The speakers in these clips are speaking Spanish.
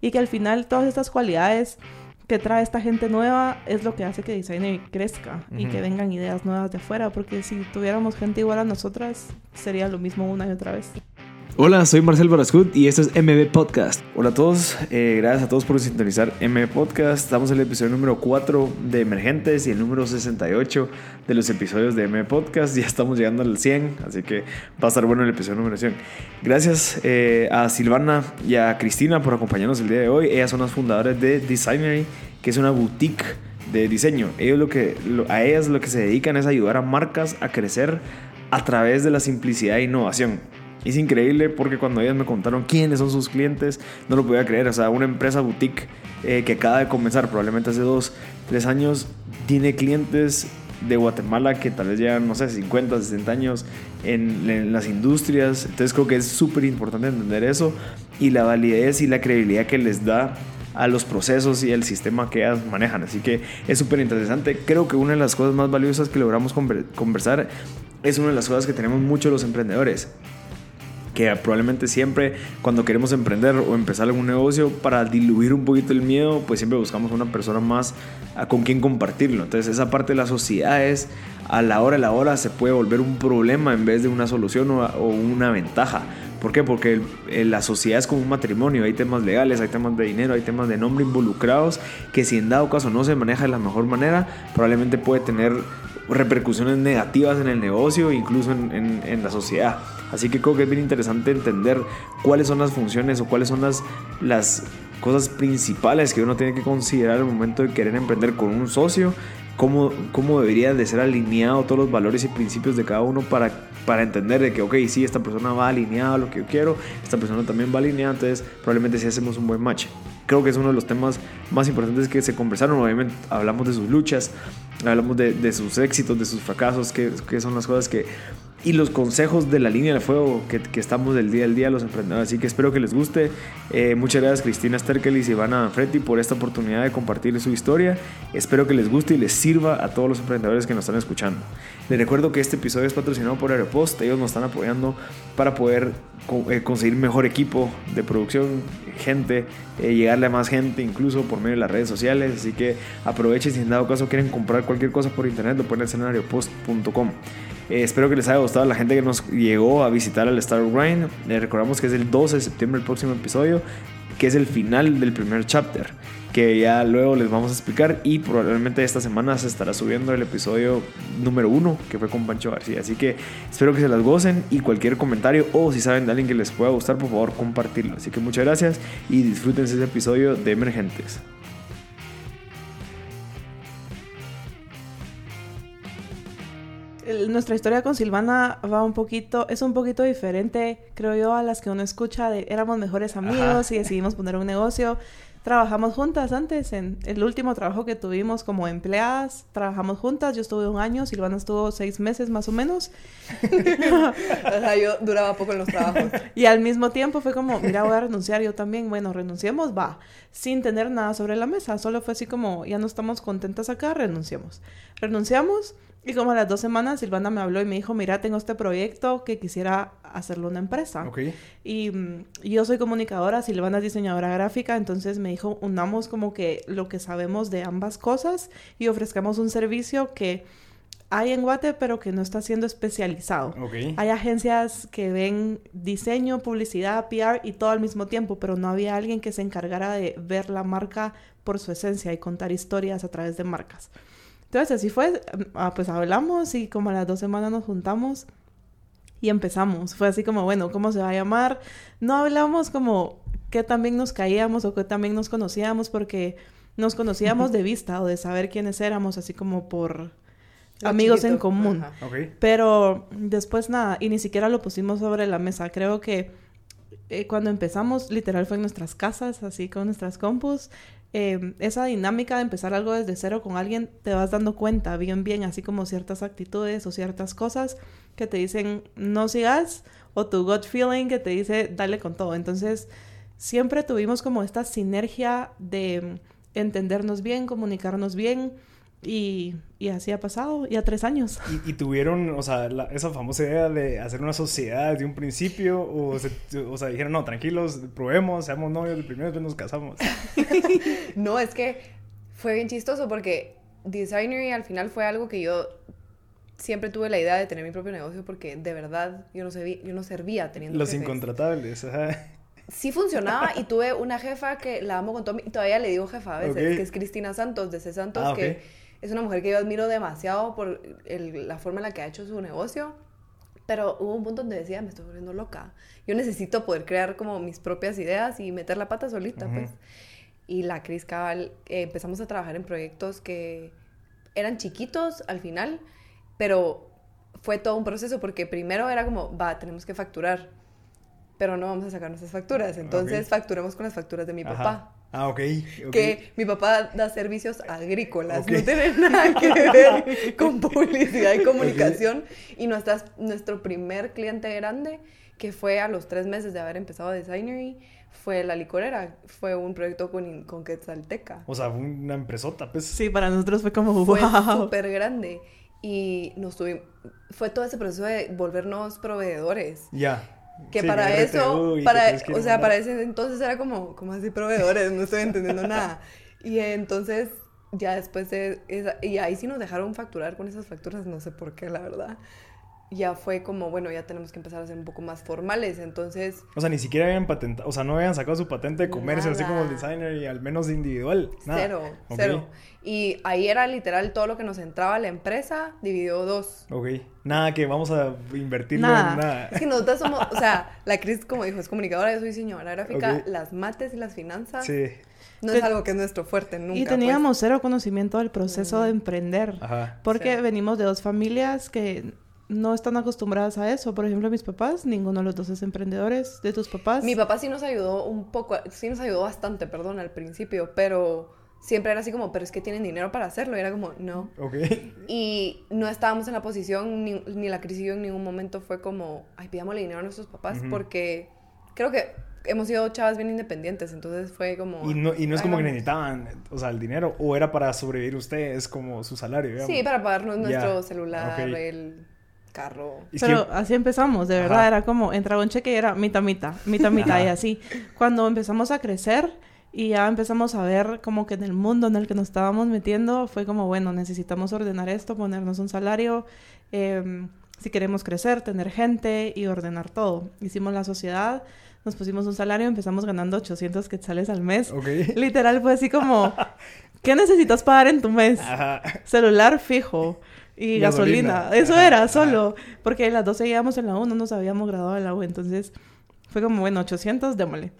y que al final todas estas cualidades que trae esta gente nueva es lo que hace que Designer crezca y que vengan ideas nuevas de afuera, porque si tuviéramos gente igual a nosotras, sería lo mismo una y otra vez. Hola, soy Marcel Barascut y esto es MB Podcast. Hola a todos, eh, gracias a todos por sintonizar MB Podcast. Estamos en el episodio número 4 de Emergentes y el número 68 de los episodios de MB Podcast. Ya estamos llegando al 100, así que va a estar bueno el episodio número 100. Gracias eh, a Silvana y a Cristina por acompañarnos el día de hoy. Ellas son las fundadoras de Designery, que es una boutique de diseño. Ellos lo que, a ellas lo que se dedican es ayudar a marcas a crecer a través de la simplicidad e innovación. Es increíble porque cuando ellas me contaron quiénes son sus clientes, no lo podía creer. O sea, una empresa boutique eh, que acaba de comenzar, probablemente hace dos, tres años, tiene clientes de Guatemala que tal vez llevan, no sé, 50, 60 años en, en las industrias. Entonces creo que es súper importante entender eso y la validez y la credibilidad que les da a los procesos y el sistema que ellas manejan. Así que es súper interesante. Creo que una de las cosas más valiosas que logramos conversar es una de las cosas que tenemos mucho los emprendedores que probablemente siempre cuando queremos emprender o empezar algún negocio, para diluir un poquito el miedo, pues siempre buscamos una persona más con quien compartirlo. Entonces esa parte de las sociedades a la hora de la hora se puede volver un problema en vez de una solución o, una ventaja. ¿Por qué? Porque la sociedad es como un matrimonio, hay temas legales, hay temas de dinero, hay temas de nombre involucrados, que si en dado caso no se maneja de la mejor manera, probablemente puede tener repercusiones negativas en el negocio, incluso en la sociedad. Así que creo que es bien interesante entender cuáles son las funciones o cuáles son las, las cosas principales que uno tiene que considerar al momento de querer emprender con un socio, cómo, cómo debería de ser alineado todos los valores y principios de cada uno para, para entender de que, ok, sí, esta persona va alineada a lo que yo quiero, esta persona también va alineada, entonces probablemente sí hacemos un buen match. Creo que es uno de los temas más importantes que se conversaron. Obviamente hablamos de sus luchas, hablamos de, de sus éxitos, de sus fracasos, que, que son las cosas que y los consejos de la línea de fuego que, que, estamos del día al día los emprendedores. Así que espero que les guste. Eh, muchas gracias Cristina Sterkelis y Ivana Fretti por esta oportunidad de compartir su historia. Espero que les guste y les sirva a todos los emprendedores que nos están escuchando. Les recuerdo que este episodio es patrocinado por Aeropost. Ellos nos están apoyando para poder eh, conseguir mejor equipo de producción, gente, eh, llegarle a más gente, incluso por medio de las redes sociales. Así que aprovechen si en dado caso quieren comprar cualquier cosa por internet, lo pueden hacer en aeropost.com. Eh, espero que les haya gustado a la gente que nos llegó a visitar al Star Grind. Les recordamos que es el 12 de septiembre el próximo episodio, que es el final del primer chapter, que ya luego les vamos a explicar y probablemente esta semana se estará subiendo el episodio número 1 que fue con Pancho García. Así que espero que se las gocen y cualquier comentario o si saben de alguien que les pueda gustar, por favor compartirlo. Así que muchas gracias y disfruten ese episodio de Emergentes. Nuestra historia con Silvana va un poquito, es un poquito diferente, creo yo, a las que uno escucha de éramos mejores amigos y decidimos poner un negocio. Trabajamos juntas antes, en el último trabajo que tuvimos como empleadas, trabajamos juntas, yo estuve un año, Silvana estuvo seis meses más o menos. o sea, yo duraba poco en los trabajos. y al mismo tiempo fue como, mira, voy a renunciar yo también, bueno, renunciemos, va, sin tener nada sobre la mesa, solo fue así como, ya no estamos contentas acá, renunciamos. Renunciamos y como a las dos semanas, Silvana me habló y me dijo, mira, tengo este proyecto que quisiera hacerlo una empresa. Okay. Y mm, yo soy comunicadora, Silvana es diseñadora gráfica, entonces me dijo, unamos como que lo que sabemos de ambas cosas y ofrezcamos un servicio que hay en Guate, pero que no está siendo especializado. Okay. Hay agencias que ven diseño, publicidad, PR y todo al mismo tiempo, pero no había alguien que se encargara de ver la marca por su esencia y contar historias a través de marcas. Entonces así fue, ah, pues hablamos y como a las dos semanas nos juntamos y empezamos. Fue así como, bueno, ¿cómo se va a llamar? No hablamos como que también nos caíamos o que también nos conocíamos porque nos conocíamos de vista o de saber quiénes éramos, así como por amigos en común. Pero después nada, y ni siquiera lo pusimos sobre la mesa. Creo que eh, cuando empezamos, literal fue en nuestras casas, así con nuestras compus. Em, esa dinámica de empezar algo desde cero con alguien, te vas dando cuenta bien, bien, así como ciertas actitudes o ciertas cosas que te dicen no sigas o tu gut feeling que te dice dale con todo. Entonces, siempre tuvimos como esta sinergia de entendernos bien, comunicarnos bien Y, y así ha pasado, ya tres años. ¿Y, y tuvieron, o sea, la- esa famosa idea de hacer una sociedad desde un principio? O, se- o sea, dijeron, no, tranquilos, probemos, seamos novios de primero, después nos casamos. No, es que fue bien chistoso porque Designery al final fue algo que yo siempre tuve la idea de tener mi propio negocio porque de verdad yo no, serví- yo no servía teniendo Los jefes. incontratables, ajá. Sí funcionaba y tuve una jefa que la amo con todo mi... y todavía le digo jefa a veces, que es Cristina Santos de C. Santos, Ah, que es una mujer que yo admiro demasiado por el- la forma en la que ha hecho su negocio. Pero hubo un punto donde decía, me estoy volviendo loca. Yo necesito poder crear como mis propias ideas y meter la pata solita, Ujú. pues. Y la Cris Cabal, eh, empezamos a trabajar en proyectos que eran chiquitos al final, pero fue todo un proceso porque primero era como, va, tenemos que facturar, pero no vamos a sacar nuestras facturas, entonces Ok. facturemos con las facturas de mi Ajá. papá. Ah, ok. ok. Que mi papá da servicios agrícolas, no tiene nada que ver con publicidad y comunicación. Y nuestras, nuestro primer cliente grande, que fue a los tres meses de haber empezado Designery, fue La Licorera. Fue un proyecto con, con Quetzalteca. O sea, fue una empresota, pues. Sí, para nosotros fue como, Fue wow. súper grande. Y nos tuvimos, fue todo ese proceso de volvernos proveedores. Ya. Que Sí, para eso, y para, que o sea, para ese entonces era como, como así proveedores, no estoy entendiendo nada. Y entonces, ya después de esa, y ahí sí nos dejaron facturar con esas facturas, no sé por qué, la verdad. Ya fue como, bueno, ya tenemos que empezar a ser un poco más formales, entonces, O sea, ni siquiera habían patentado, o sea, no habían sacado su patente de comercio, así como el designer y al menos individual. Nada. cero, cero. Y ahí era literal todo lo que nos entraba a la empresa, dividió dos. Ok. Nada que vamos a invertirlo Nada. en nada. Es que nosotros somos, o sea, la Cris, como dijo, es comunicadora, yo soy diseñadora gráfica, las mates y las finanzas Sí. no es algo que es nuestro fuerte nunca. Y pues. teníamos cero conocimiento del proceso de emprender. Ajá. Porque Sí. venimos de dos familias que no están acostumbradas a eso. Por ejemplo, mis papás, ninguno de los dos es emprendedores. De tus papás. Mi papá sí nos ayudó un poco, sí nos ayudó bastante, perdón, al principio, pero siempre era así como, pero es que tienen dinero para hacerlo, y era como, no. Ok. Y no estábamos en la posición, ni, ni la crisis yo en ningún momento fue como, ay, pidámosle dinero a nuestros papás, porque creo que hemos sido chavas bien independientes, entonces fue como... Y no, y no es "Ay, como que vamos". necesitaban, o sea, el dinero, o era para sobrevivir ustedes como su salario, digamos. Sí, para pagarnos nuestro celular, el carro. Es Pero que- así empezamos, de verdad. Ajá. Era como, entraba un cheque y era mitad, mitad, mitad, mitad y así. Cuando empezamos a crecer y ya empezamos a ver como que en el mundo en el que nos estábamos metiendo, fue como, bueno, necesitamos ordenar esto, ponernos un salario, em, si queremos crecer, tener gente y ordenar todo. Hicimos la sociedad, nos pusimos un salario, empezamos ganando 800 quetzales al mes. Ok. Literal fue así como, ¿qué necesitas pagar en tu mes? Ajá. celular fijo y Gasolina. gasolina. Eso era solo. Porque las dos seguíamos en la U, no nos habíamos graduado de la U. Entonces fue como, bueno, 800, démosle.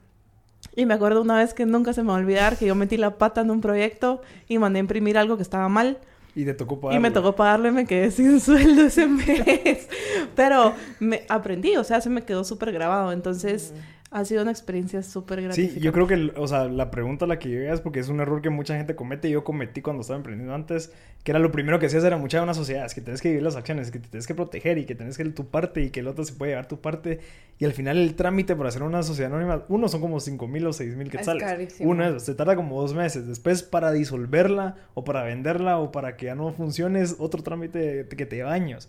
Y me acuerdo una vez que nunca se me va a olvidar que yo metí la pata en un proyecto y mandé a imprimir algo que estaba mal. Y te tocó Y pagarlo. me tocó pagarlo y me quedé sin sueldo ese mes. Pero me aprendí, o sea, se me quedó súper grabado. Entonces ha sido una experiencia súper gratificante. Sí, yo creo que, el- o sea, la pregunta a la que llegas, porque es un error que mucha gente comete, y yo cometí cuando estaba emprendiendo antes, que era lo primero que hacías era mucha de una sociedad, es que tienes que vivir las acciones, que te tienes que proteger y que tienes que ir tu parte y que el otro se puede llevar tu parte. Y al final el trámite para hacer una sociedad anónima, uno son como 5 mil o 6 mil quetzales. carísimo. Uno es, se tarda como dos meses. Después para disolverla o para venderla o para que ya no funcione es otro trámite que te lleva años.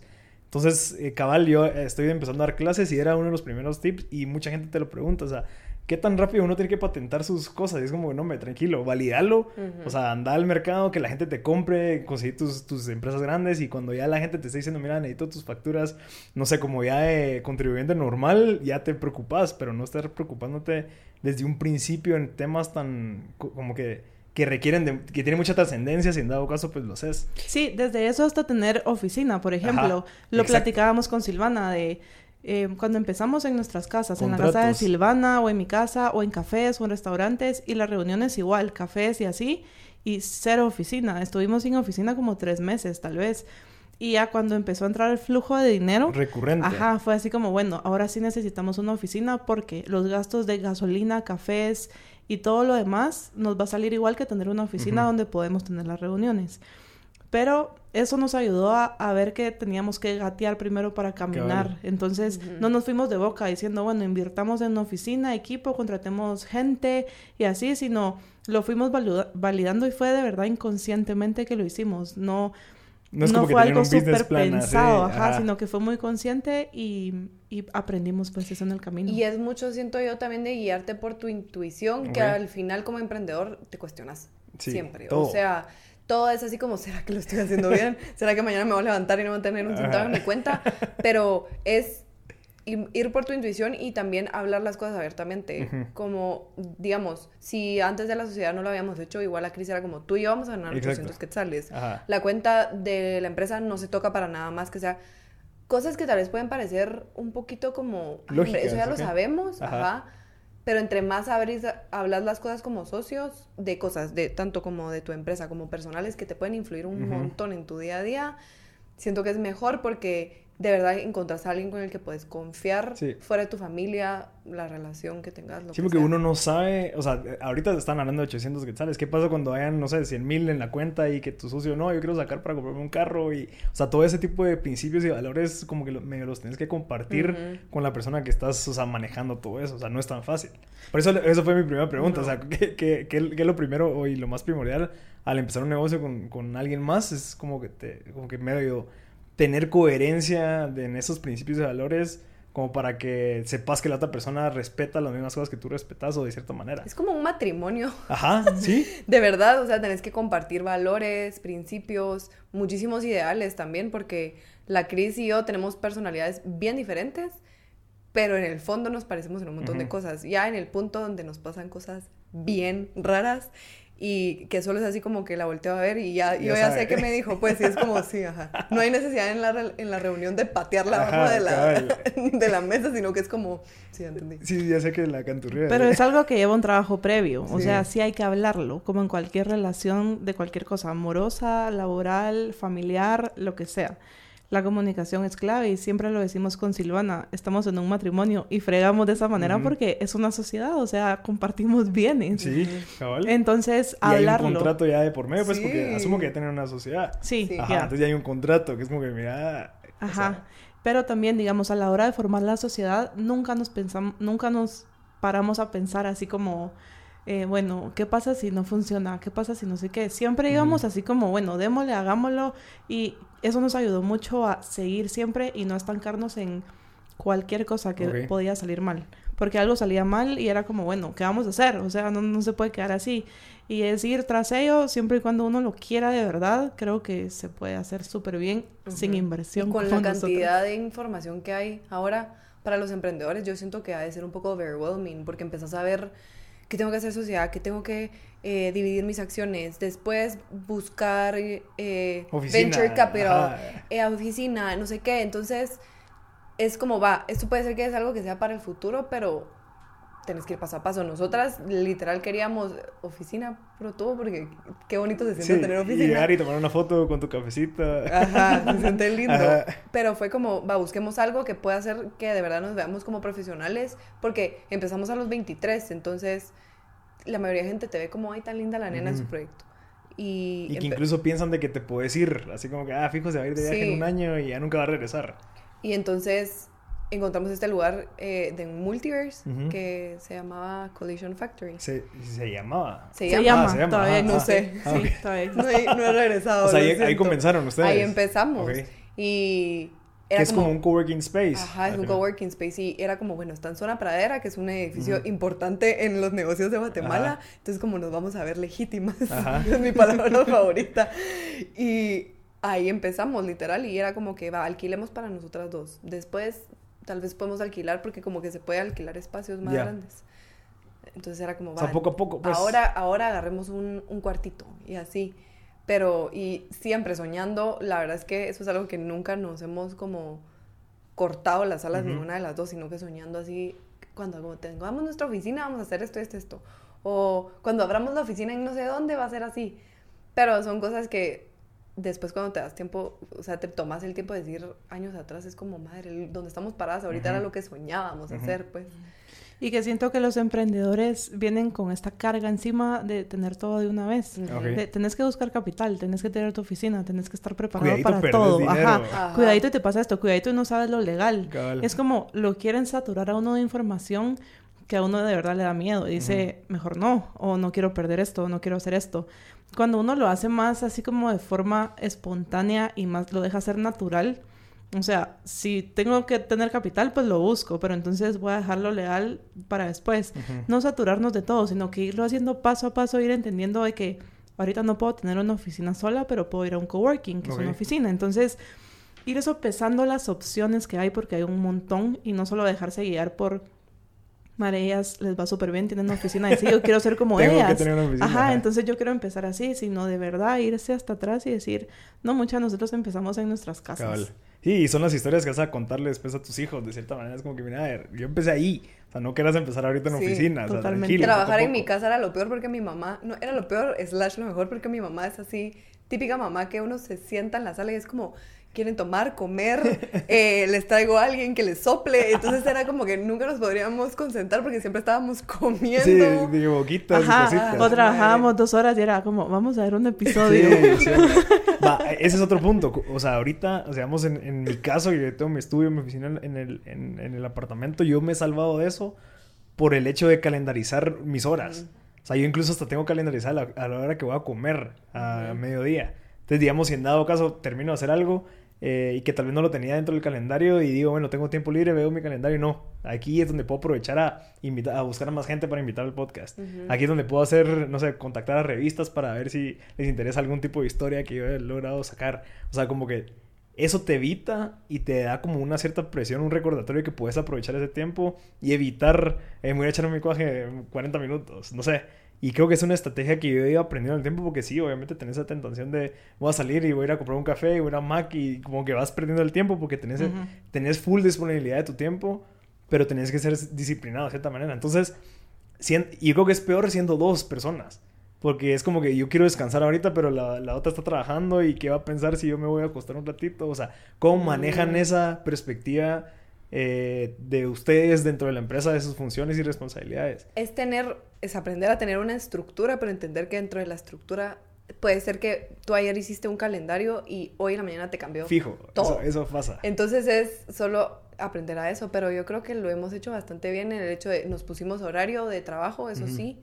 Entonces, eh, cabal, yo eh, estoy empezando a dar clases y era uno de los primeros tips y mucha gente te lo pregunta, o sea, ¿qué tan rápido uno tiene que patentar sus cosas? Y es como, no, me tranquilo, validalo, o sea, anda al mercado, que la gente te compre, conseguir tus, tus empresas grandes y cuando ya la gente te está diciendo, mira, necesito tus facturas, no sé, como ya de contribuyente normal, ya te preocupas, pero no estar preocupándote desde un principio en temas tan, co- como que, que requieren, de, que tienen mucha trascendencia, si en dado caso, pues lo haces. Sí, desde eso hasta tener oficina, por ejemplo. Lo exacto. platicábamos con Silvana de eh, cuando empezamos en nuestras casas, en la casa de. Silvana o en mi casa o en cafés o en restaurantes y las reuniones igual, cafés y así, y cero oficina. Estuvimos sin oficina como tres meses tal vez. Y ya cuando empezó a entrar el flujo de dinero, Recurrente. Ajá, fue así como, bueno, ahora sí necesitamos una oficina porque los gastos de gasolina, cafés y todo lo demás nos va a salir igual que tener una oficina donde podemos tener las reuniones. Pero eso nos ayudó a, a ver que teníamos que gatear primero para caminar. Entonces, no nos fuimos de boca diciendo, bueno, invirtamos en oficina, equipo, contratemos gente y así, sino lo fuimos validando y fue de verdad inconscientemente que lo hicimos. No, No es no como que fue algo súper pensado, ajá, ajá. sino que fue muy consciente y, y aprendimos pues eso en el camino. Y es mucho, siento yo, también de guiarte por tu intuición, que al final como emprendedor te cuestionas Sí, siempre. todo. O sea, todo es así como, ¿será que lo estoy haciendo bien? ¿Será que mañana me voy a levantar y no voy a tener un centavo en mi cuenta? Pero es ir por tu intuición y también hablar las cosas abiertamente. Como, digamos, si antes de la sociedad no lo habíamos hecho, igual la crisis era como, tú y yo vamos a ganar Exacto. 800 quetzales. Ajá. La cuenta de la empresa no se toca para nada más que sea cosas que tal vez pueden parecer un poquito como, "Ay, hombre, Lógicas, eso ya lo sabemos, Ajá. ajá. Pero entre más abrís, hablas las cosas como socios, de cosas, de tanto como de tu empresa como personales que te pueden influir un montón en tu día a día, siento que es mejor porque de verdad encontrás a alguien con el que puedes confiar Sí. fuera de tu familia, la relación que tengas. Lo Sí, que porque sea. uno no sabe, o sea, ahorita están hablando de 800 quetzales. ¿Qué pasa cuando hayan, no sé, 100 mil en la cuenta y que tu socio, no, yo quiero sacar para comprarme un carro? Y, o sea, todo ese tipo de principios y valores, como que lo- medio los tienes que compartir con la persona que estás, o sea, manejando todo eso. O sea, no es tan fácil. Por eso, eso fue mi primera pregunta. O sea, ¿qué, qué, qué- qué es lo primero y lo más primordial al empezar un negocio con, con alguien más? Es como que, te, como que medio tener coherencia de- en esos principios y valores como para que sepas que la otra persona respeta las mismas cosas que tú respetas o de cierta manera. Es como un matrimonio. Ajá, sí. De verdad, o sea, tenés que compartir valores, principios, muchísimos ideales también, porque la Cris y yo tenemos personalidades bien diferentes, pero en el fondo nos parecemos en un montón de Ujú. cosas. Ya en el punto donde nos pasan cosas bien raras y que solo es así como que la volteo a ver y ya, Ya yo ya sabe. sé que me dijo, pues sí, es como sí, ajá. No hay necesidad en la, re- en la reunión de patearla abajo de la, de la mesa, sino que es como, sí, ya entendí. Sí, ya sé que la canturrea. Pero es algo que lleva un trabajo previo, o Sí. sea, sí hay que hablarlo, como en cualquier relación de cualquier cosa, amorosa, laboral, familiar, lo que sea. La comunicación es clave y siempre lo decimos con Silvana, estamos en un matrimonio y fregamos de esa manera porque es una sociedad, o sea, compartimos bienes. Sí, cabal. Entonces, y hay un contrato ya de por medio, pues, Sí. porque asumo que ya tienen una sociedad. Sí, Sí. Ajá, ya. entonces ya hay un contrato que es como que, mira... o Ajá. sea, Pero también, digamos, a la hora de formar la sociedad, nunca nos pensamos, nunca nos paramos a pensar así como, eh, bueno, ¿qué pasa si no funciona? ¿Qué pasa si no sé qué? Siempre íbamos así como, bueno, démosle, hagámoslo. Y eso nos ayudó mucho a seguir siempre y no estancarnos en cualquier cosa que Ok. podía salir mal. Porque algo salía mal y era como, bueno, ¿qué vamos a hacer? O sea, no, no se puede quedar así. Y es ir tras ello, siempre y cuando uno lo quiera de verdad, creo que se puede hacer súper bien sin Ujú. inversión. Y con la nosotros. cantidad de información que hay ahora para los emprendedores, yo siento que ha de ser un poco overwhelming, porque empezás a ver que tengo que hacer sociedad, que tengo que eh, dividir mis acciones, después buscar eh, venture capital, eh, oficina, no sé qué. Entonces, es como va, esto puede ser que es algo que sea para el futuro, pero tenés que ir paso a paso. Nosotras literal queríamos oficina, pero todo porque qué bonito se siente Sí, tener y oficina. llegar y tomar una foto con tu cafecito. Ajá, se siente lindo. Ajá. Pero fue como, va, busquemos algo que pueda hacer que de verdad nos veamos como profesionales, porque empezamos a los 23, entonces la mayoría de gente te ve como, ay, tan linda la nena en su proyecto. Y, Y que incluso piensan de que te puedes ir, así como que, ah, fijo, se va a ir de viaje Sí. en un año y ya nunca va a regresar. y entonces encontramos este lugar eh, de un multiverse Ujú. que se llamaba Collision Factory. Se, se llamaba. Se Se llama. Ah, se llama, todavía ajá, no ah, sé. ah, Sí, ok. todavía No he, no he regresado. O sea, ahí, ahí comenzaron ustedes. Ahí empezamos. Ok. Y Que era es como un coworking space. Ajá, es un coworking space y era como, bueno, está en zona pradera, que es un edificio Ujú. importante en los negocios de Guatemala, Ajá. entonces como nos vamos a ver legítimas, Ajá. es mi palabra favorita. Y ahí empezamos, literal, y era como que, va, alquilemos para nosotras dos. Después, tal vez podemos alquilar porque como que se puede alquilar espacios más grandes. Entonces era como, O sea, va, poco a poco, pues. ahora, ahora agarremos un, un cuartito y así. Pero, y siempre soñando, la verdad es que eso es algo que nunca nos hemos como cortado las alas Ujú. ninguna de las dos, sino que soñando así, cuando como tengamos nuestra oficina vamos a hacer esto, esto, esto. O cuando abramos la oficina en no sé dónde va a ser así. Pero son cosas que después cuando te das tiempo, o sea, te tomas el tiempo de decir años atrás, es como, madre, el- donde estamos paradas ahorita era Ujú. lo que soñábamos Ujú. hacer, pues. Y que siento que los emprendedores vienen con esta carga encima de tener todo de una vez. Ok. De- tenés que buscar capital, tenés que tener tu oficina, tenés que estar preparado Cuidadito para todo. Ajá. Ajá. Cuidadito y te pasa esto, cuidadito y no sabes lo legal. Cabal. Es como lo quieren saturar a uno de información que a uno de verdad le da miedo. Y dice, mejor no, o no quiero perder esto, o no quiero hacer esto. Cuando uno lo hace más así como de forma espontánea y más lo deja hacer natural, o sea, si tengo que tener capital, pues lo busco, pero entonces voy a dejarlo legal para después. No saturarnos de todo, sino que irlo haciendo paso a paso, ir entendiendo de que ahorita no puedo tener una oficina sola, pero puedo ir a un coworking, que es una oficina. Entonces, ir sopesando las opciones que hay, porque hay un montón, y no solo dejarse guiar por Mareas les va súper bien, tienen una oficina y sí, yo quiero ser como Tengo que ellas. tener una oficina, Ajá, ajá. entonces yo quiero empezar así, sino de verdad irse hasta atrás y decir, no, muchas de nosotros empezamos en nuestras casas. Cabal. Sí, y son las historias que vas a contarle después a tus hijos, de cierta manera. Es como que, mira, a ver, yo empecé ahí. O sea, no quieras empezar ahorita en Sí, oficina. O sea, tranquilo, Trabajar en mi casa era lo peor porque mi mamá, no, era lo peor, slash lo mejor porque mi mamá es así, típica mamá que uno se sienta en la sala y es como, quieren tomar, comer, eh, les traigo a alguien que les sople, entonces era como que nunca nos podríamos concentrar porque siempre estábamos comiendo. Sí, de boquitas y Ajá, cositas. o trabajábamos dos horas y era como, vamos a ver un Sí, episodio. sí. Va, ese es otro punto. O sea, ahorita, o sea, vamos en, en mi caso, yo tengo mi estudio, mi oficina en el, en, en el apartamento, yo me he salvado de eso por el hecho de calendarizar mis horas. O sea, yo incluso hasta tengo calendarizada la- a la hora que voy a comer a mediodía. Entonces, digamos, si en dado caso termino de hacer algo eh, y que tal vez no lo tenía dentro del calendario y digo, bueno, tengo tiempo libre, veo mi calendario, no. Aquí es donde puedo aprovechar a, invitar, a buscar a más gente para invitar al podcast. Aquí es donde puedo hacer, no sé, contactar a revistas para ver si les interesa algún tipo de historia que yo he logrado sacar. O sea, como que eso te evita y te da como una cierta presión, un recordatorio que puedes aprovechar ese tiempo y evitar, eh, me voy a echar un micuaje 40 minutos, no sé. Y creo que es una estrategia que yo he ido aprendiendo en el tiempo porque sí, obviamente tenés esa tentación de voy a salir y voy a ir a comprar un café y voy a ir a Mac y como que vas perdiendo el tiempo porque tenés, Ujú. tenés full disponibilidad de tu tiempo, pero tenés que ser disciplinado de cierta manera. Entonces, y yo creo que es peor siendo dos personas. Porque es como que yo quiero descansar ahorita, pero la, la otra está trabajando y qué va a pensar si yo me voy a acostar un ratito. O sea, ¿cómo manejan Mm. esa perspectiva eh, de ustedes dentro de la empresa, de sus funciones y responsabilidades? Es tener, es aprender a tener una estructura, pero entender que dentro de la estructura puede ser que tú ayer hiciste un calendario y hoy en la mañana te cambió. Fijo, todo. eso, eso pasa. Entonces es solo aprender a eso, pero yo creo que lo hemos hecho bastante bien en el hecho de nos pusimos horario de trabajo, eso sí.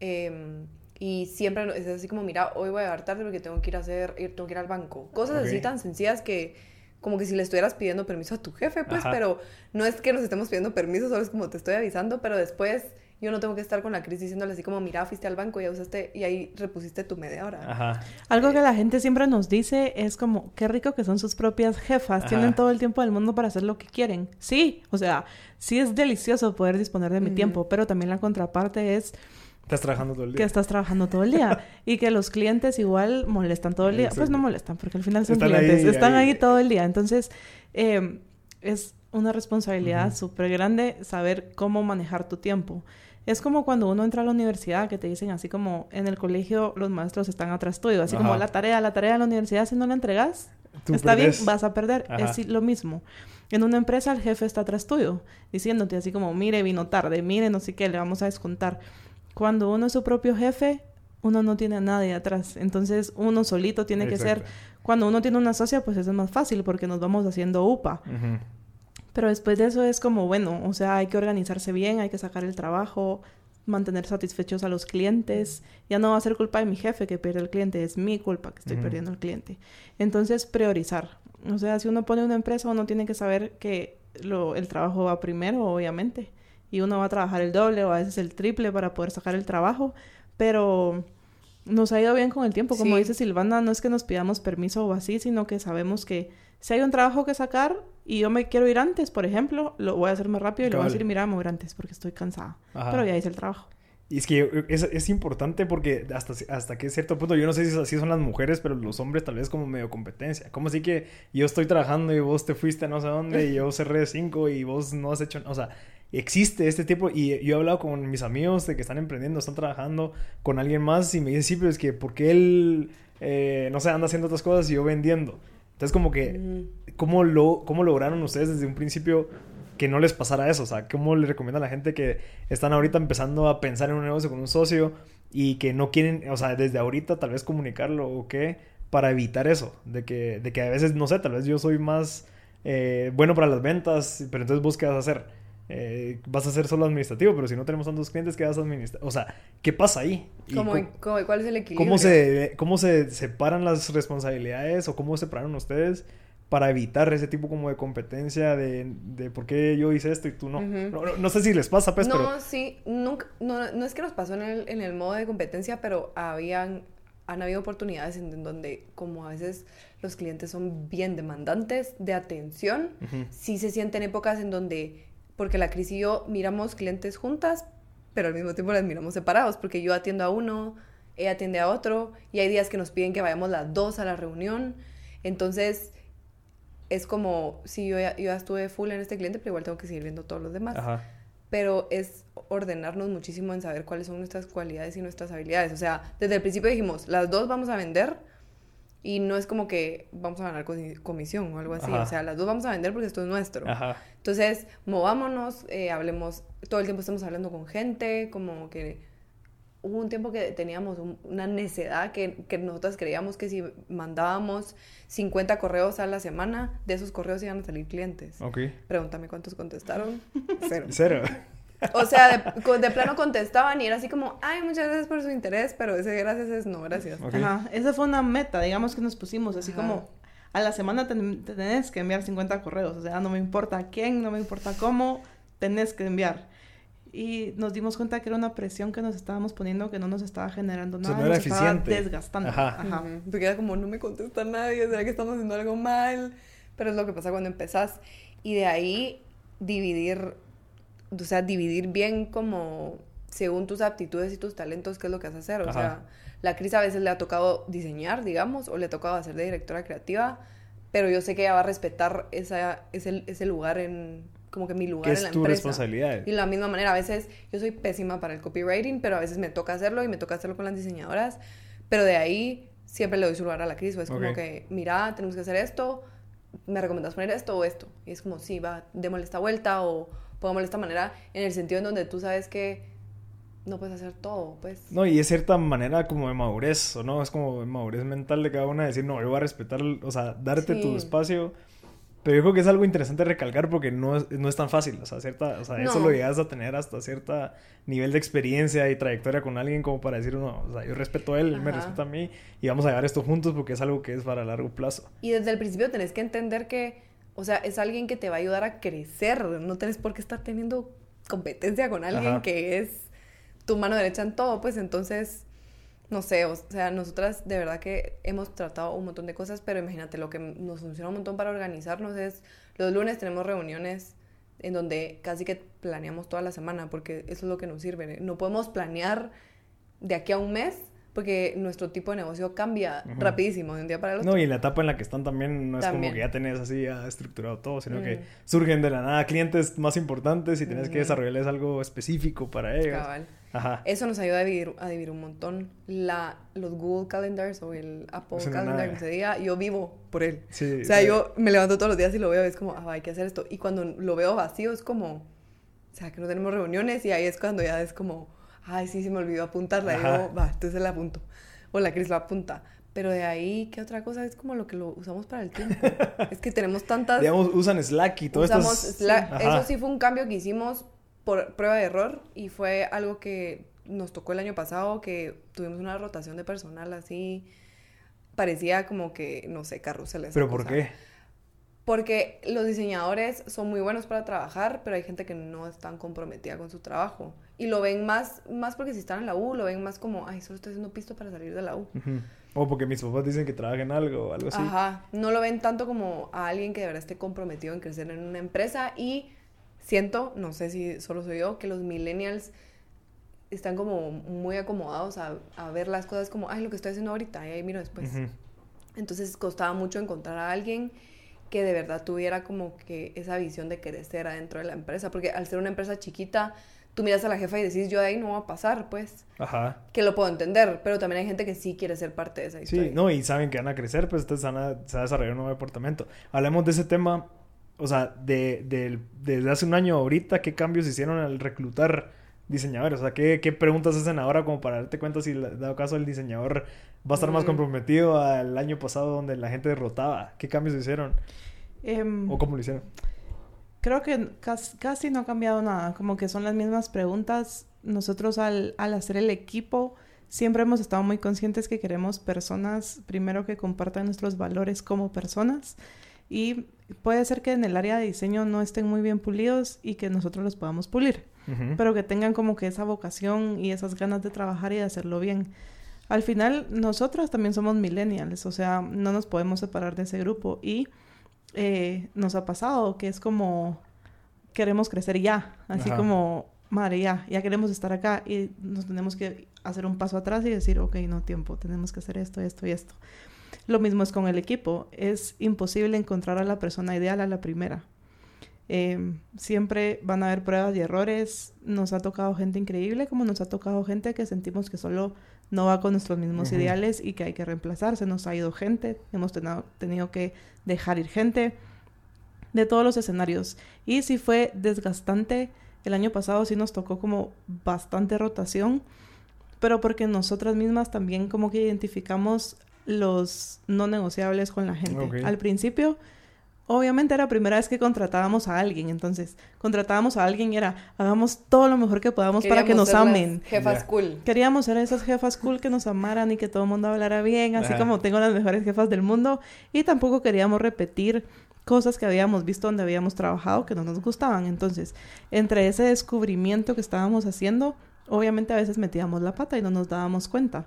em, y siempre es así como, mira, hoy voy a llegar tarde porque tengo que ir a hacer, ir- tengo que ir al banco. Cosas así tan sencillas que como que si le estuvieras pidiendo permiso a tu jefe, pues, Ajá. pero no es que nos estemos pidiendo permiso, solo es como te estoy avisando, pero después yo no tengo que estar con la crisis diciéndole así como, mira, fuiste al banco y ya usaste, y ahí repusiste tu media hora. Ajá. Algo que la gente siempre nos dice es como, qué rico que son sus propias jefas, Ajá. tienen todo el tiempo del mundo para hacer lo que quieren. Sí, o sea, sí es delicioso poder disponer de mi tiempo, pero también la contraparte es Estás trabajando todo el que día. estás trabajando todo el día y que los clientes igual molestan todo el día. Pues no molestan, porque al final son Están clientes, ahí, están ahí. ahí. todo el día. Entonces, eh, es una responsabilidad Ujú. súper grande saber cómo manejar tu tiempo. Es como cuando uno entra a la universidad, que te dicen así como en el colegio los maestros están atrás tuyo, así como la tarea, la tarea de la universidad, si no la entregas, Tú está perdés. bien, vas a perder. Ajá. Es lo mismo. En una empresa el jefe está atrás tuyo, diciéndote así como, mire, vino tarde, mire, no sé qué, le vamos a descontar. Cuando uno es su propio jefe, uno no tiene a nadie atrás. Entonces uno solito tiene que ser... Cuando uno tiene una socia, pues eso es más fácil porque nos vamos haciendo UPA. Ujú. Pero después de eso es como, bueno, o sea, hay que organizarse bien, hay que sacar el trabajo, mantener satisfechos a los clientes. Ya no va a ser culpa de mi jefe que pierde el cliente, es mi culpa que estoy perdiendo el cliente. Entonces, priorizar. O sea, si uno pone una empresa, uno tiene que saber que lo, el trabajo va primero, obviamente. Y uno va a trabajar el doble o a veces el triple para poder sacar el trabajo. Pero nos ha ido bien con el tiempo. Como Sí. dice Silvana, no es que nos pidamos permiso o así, sino que sabemos que si hay un trabajo que sacar y yo me quiero ir antes, por ejemplo, lo voy a hacer más rápido y le voy a decir, mira, me voy antes porque estoy cansada. Ajá. Pero ya hice el trabajo. Y es que es, es importante porque hasta, hasta que cierto punto, yo no sé si así son las mujeres, pero los hombres tal vez como medio competencia. Como así que yo estoy trabajando y vos te fuiste a no sé dónde y yo cerré cinco y vos no has hecho... O sea, existe este tipo y yo he hablado con mis amigos de que están emprendiendo, están trabajando con alguien más y me dicen, sí, pero es que porque él, eh, no sé, anda haciendo otras cosas y yo vendiendo. Entonces como que. ¿cómo, lo, ¿cómo lograron ustedes desde un principio que no les pasara eso? O sea, ¿cómo le recomienda a la gente que están ahorita empezando a pensar en un negocio con un socio y que no quieren, o sea, desde ahorita tal vez comunicarlo o qué, para evitar eso? De que, de que a veces, no sé, tal vez yo soy más eh, bueno para las ventas, pero entonces vos qué vas a hacer? Eh, vas a ser solo administrativo, pero si no tenemos tantos clientes, ¿qué vas a administrar? O sea, ¿qué pasa ahí? ¿Cómo, cuál es el equilibrio? ¿Cómo se, ¿Cómo se separan las responsabilidades o cómo separaron ustedes para evitar ese tipo como de competencia de, de por qué yo hice esto y tú no. no, sé si les pasa, pues, no, pero... sí, nunca, no, no es que nos pasó en el, en el modo de competencia, pero habían, han habido oportunidades en donde como a veces los clientes son bien demandantes de atención, sí se sienten épocas en donde, porque la Cris y yo miramos clientes juntas, pero al mismo tiempo las miramos separados, porque yo atiendo a uno, ella atiende a otro, y hay días que nos piden que vayamos las dos a la reunión, entonces es como, si yo ya, estuve full en este cliente, pero igual tengo que seguir viendo todos los demás. Pero es ordenarnos muchísimo en saber cuáles son nuestras cualidades y nuestras habilidades. O sea, desde el principio dijimos, las dos vamos a vender y no es como que vamos a ganar comisión o algo así. O sea, las dos vamos a vender porque esto es nuestro. Entonces, movámonos, eh, hablemos, todo el tiempo estamos hablando con gente, como que hubo un tiempo que teníamos una necedad que, que nosotras creíamos que si mandábamos 50 correos a la semana, de esos correos iban a salir clientes. Ok. Pregúntame cuántos contestaron. Cero. Cero. O sea, de, plano contestaban y era así como, ay, muchas gracias por su interés, pero ese gracias es no, gracias. Ajá, esa fue una meta, digamos, que nos pusimos, así como, a la semana tenés que enviar 50 correos, o sea, no me importa quién, no me importa cómo, tenés que enviar y nos dimos cuenta que era una presión que nos estábamos poniendo que no nos estaba generando nada, no era nos estaba desgastando. Ajá. Porque era como no me contesta nadie, será que estamos haciendo algo mal, pero es lo que pasa cuando empezás. Y de ahí dividir, o sea, dividir bien como según tus aptitudes y tus talentos qué es lo que vas a hacer, o sea, la Cris a veces le ha tocado diseñar, digamos, o le ha tocado hacer de directora creativa, pero yo sé que ella va a respetar esa, ese, ese lugar en como que mi lugar en la es tu responsabilidad. Y de la misma manera, a veces yo soy pésima para el copywriting, pero a veces me toca hacerlo y me toca hacerlo con las diseñadoras. Pero de ahí siempre le doy su lugar a la Cris. Es como que, mira, tenemos que hacer esto, me recomiendas poner esto o esto. Y es como, sí, va, démosle esta vuelta o pongámosle esta manera, en el sentido en donde tú sabes que no puedes hacer todo, pues. No, y es cierta manera como de madurez, ¿o no? Es como de madurez mental de cada una decir, no, yo voy a respetar, o sea, darte tu espacio pero yo creo que es algo interesante recalcar porque no es, no es tan fácil. O sea, cierta, o sea eso lo llegas a tener hasta cierto nivel de experiencia y trayectoria con alguien como para decir, uno, o sea, yo respeto a él, él me respeta a mí y vamos a llevar esto juntos porque es algo que es para largo plazo. Y desde el principio tenés que entender que, o sea, es alguien que te va a ayudar a crecer. No tenés por qué estar teniendo competencia con alguien que es tu mano derecha en todo. Pues entonces no sé, o sea, nosotras de verdad que hemos tratado un montón de cosas, pero imagínate, lo que nos funciona un montón para organizarnos es, los lunes tenemos reuniones en donde casi que planeamos toda la semana, porque eso es lo que nos sirve. No podemos planear de aquí a un mes, porque nuestro tipo de negocio cambia rapidísimo de un día para el otro. No, y la etapa en la que están también no es como que ya tenés así ya estructurado todo, sino que surgen de la nada clientes más importantes y tenés que desarrollarles algo específico para ellos. Eso nos ayuda a dividir, a dividir un montón. La, los Google Calendars o el Apple Calendar que se diga, yo vivo por él. o sea, yo me levanto todos los días y lo veo y es como, ah, hay que hacer esto. Y cuando lo veo vacío es como, o sea, que no tenemos reuniones y ahí es cuando ya es como, ay, sí, se me olvidó apuntarla. Y yo, va, entonces la apunto. O la Cris lo apunta. Pero de ahí, ¿qué otra cosa? Es como lo que lo usamos para el tiempo. es que tenemos tantas... Digamos, usan Slack y todo esto. Eso sí fue un cambio que hicimos por prueba de error y fue algo que nos tocó el año pasado, que tuvimos una rotación de personal así, parecía como que, no sé, carruseles. ¿Pero por qué? Porque los diseñadores son muy buenos para trabajar, pero hay gente que no es tan comprometida con su trabajo. Y lo ven más, más porque si están en la U, lo ven más como, ay, solo estoy haciendo pisto para salir de la U. O porque mis papás dicen que trabajen algo o algo así. Ajá, no lo ven tanto como a alguien que de verdad esté comprometido en crecer en una empresa y siento, no sé si solo soy yo, que los millennials están como muy acomodados a, a ver las cosas como, ay, lo que estoy haciendo ahorita, y ahí miro después. Entonces costaba mucho encontrar a alguien que de verdad tuviera como que esa visión de crecer adentro de la empresa, porque al ser una empresa chiquita, tú miras a la jefa y decís, yo de ahí no voy a pasar, pues. Ajá. Que lo puedo entender, pero también hay gente que sí quiere ser parte de esa historia. Sí, no, y saben que van a crecer, pues entonces van a, se va a desarrollar un nuevo departamento. Hablemos de ese tema o sea, de, de, desde hace un año ahorita, qué cambios hicieron al reclutar diseñadores? O sea, ¿qué, qué preguntas hacen ahora como para darte cuenta si, dado caso, el diseñador va a estar más mm. comprometido al año pasado donde la gente derrotaba? ¿Qué cambios hicieron? Em, ¿O cómo lo hicieron? Creo que casi, no ha cambiado nada, como que son las mismas preguntas. Nosotros al, al hacer el equipo siempre hemos estado muy conscientes que queremos personas, primero que compartan nuestros valores como personas y puede ser que en el área de diseño no estén muy bien pulidos y que nosotros los podamos pulir, pero que tengan como que esa vocación y esas ganas de trabajar y de hacerlo bien. Al final, nosotros también somos millennials, o sea, no nos podemos separar de ese grupo y eh, nos ha pasado que es como queremos crecer ya, así como, madre, ya, ya queremos estar acá y nos tenemos que hacer un paso atrás y decir, ok, no tiempo, tenemos que hacer esto, esto y esto. Lo mismo es con el equipo. Es imposible encontrar a la persona ideal a la primera. Em, siempre van a haber pruebas y errores. Nos ha tocado gente increíble, como nos ha tocado gente que sentimos que solo no va con nuestros mismos ideales y que hay que reemplazarse. Nos ha ido gente, hemos tenido que dejar ir gente de todos los escenarios. Y si fue desgastante, el año pasado sí nos tocó como bastante rotación, pero porque nosotras mismas también como que identificamos los no negociables con la gente. Al principio, obviamente era la primera vez que contratábamos a alguien, entonces contratábamos a alguien y era, hagamos todo lo mejor que podamos para que nos amen. Jefas cool. Queríamos ser esas jefas cool que nos amaran y que todo el mundo hablara bien, así como tengo las mejores jefas del mundo, y tampoco queríamos repetir cosas que habíamos visto donde habíamos trabajado que no nos gustaban. Entonces, entre ese descubrimiento que estábamos haciendo, obviamente a veces metíamos la pata y no nos dábamos cuenta.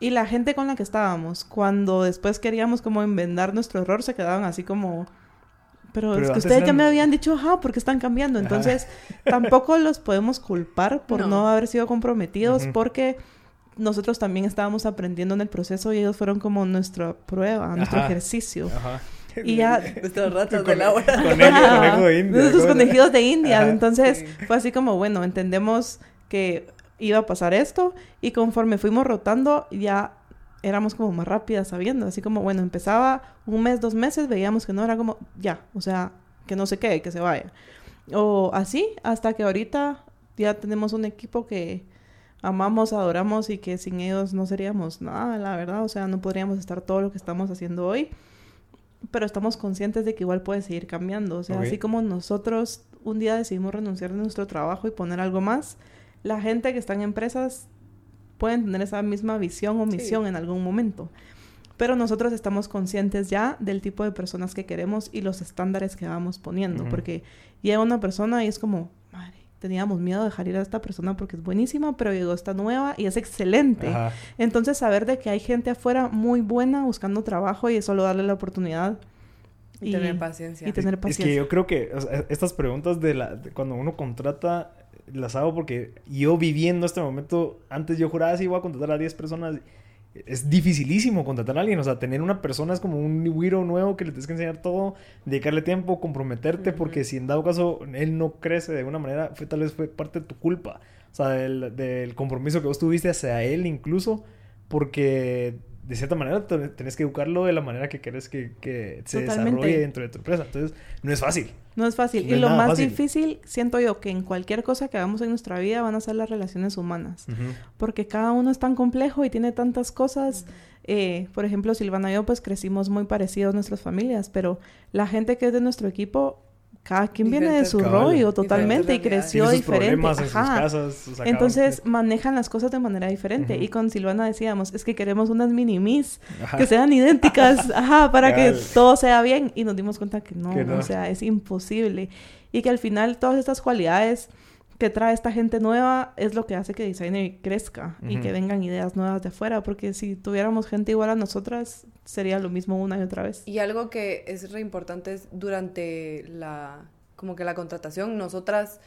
Y la gente con la que estábamos, cuando después queríamos como enmendar nuestro error, se quedaban así como... Pero, es que ustedes ya me habían dicho, ajá, porque están cambiando. Entonces, tampoco los podemos culpar por no, haber sido comprometidos, porque nosotros también estábamos aprendiendo en el proceso y ellos fueron como nuestra prueba, nuestro ejercicio. Ajá. Y ya... Nuestros ratos de la hora. Nuestros conejidos de India. Entonces, fue así como, bueno, entendemos que iba a pasar esto y conforme fuimos rotando ya éramos como más rápidas sabiendo, así como, bueno, empezaba un mes, dos meses, veíamos que no era como, ya, o sea, que no se quede, que se vaya. O así, hasta que ahorita ya tenemos un equipo que amamos, adoramos y que sin ellos no seríamos nada, la verdad, o sea, no podríamos estar todo lo que estamos haciendo hoy, pero estamos conscientes de que igual puede seguir cambiando, o sea, así como nosotros un día decidimos renunciar de nuestro trabajo y poner algo más, la gente que está en empresas pueden tener esa misma visión o misión en algún momento. Pero nosotros estamos conscientes ya del tipo de personas que queremos y los estándares que vamos poniendo. Porque llega una persona y es como, madre, teníamos miedo de dejar ir a esta persona porque es buenísima, pero llegó esta nueva y es excelente. Entonces, saber de que hay gente afuera muy buena buscando trabajo y solo darle la oportunidad. Y, tener paciencia. Y tener paciencia. Es que yo creo que estas preguntas de, la, cuando uno contrata las hago porque yo viviendo este momento, antes yo juraba si iba a contratar a 10 personas. Es dificilísimo contratar a alguien, o sea, tener una persona es como un güiro nuevo que le tienes que enseñar todo, dedicarle tiempo, comprometerte, porque si en dado caso él no crece de alguna manera, fue, tal vez fue parte de tu culpa, o sea, del, del compromiso que vos tuviste hacia él incluso, porque de cierta manera tenés que educarlo de la manera que quieres que, que se desarrolle dentro de tu empresa. Entonces, no es fácil. No es fácil. y lo más difícil, siento yo, que en cualquier cosa que hagamos en nuestra vida van a ser las relaciones humanas. Porque cada uno es tan complejo y tiene tantas cosas. Eh, por ejemplo, Silvana y yo, pues crecimos muy parecidos nuestras familias, pero la gente que es de nuestro equipo cada quien viene de su rollo totalmente y creció diferente. Ajá. Entonces manejan las cosas de manera diferente. Y con Silvana decíamos, es que queremos unas minimis que sean idénticas, ajá, para que todo sea bien. Y nos dimos cuenta que no, o sea, es imposible. Y que al final todas estas cualidades que trae esta gente nueva es lo que hace que Designer crezca y que vengan ideas nuevas de afuera, porque si tuviéramos gente igual a nosotras, sería lo mismo una y otra vez. Y algo que es re importante es durante la, como que la contratación, nosotras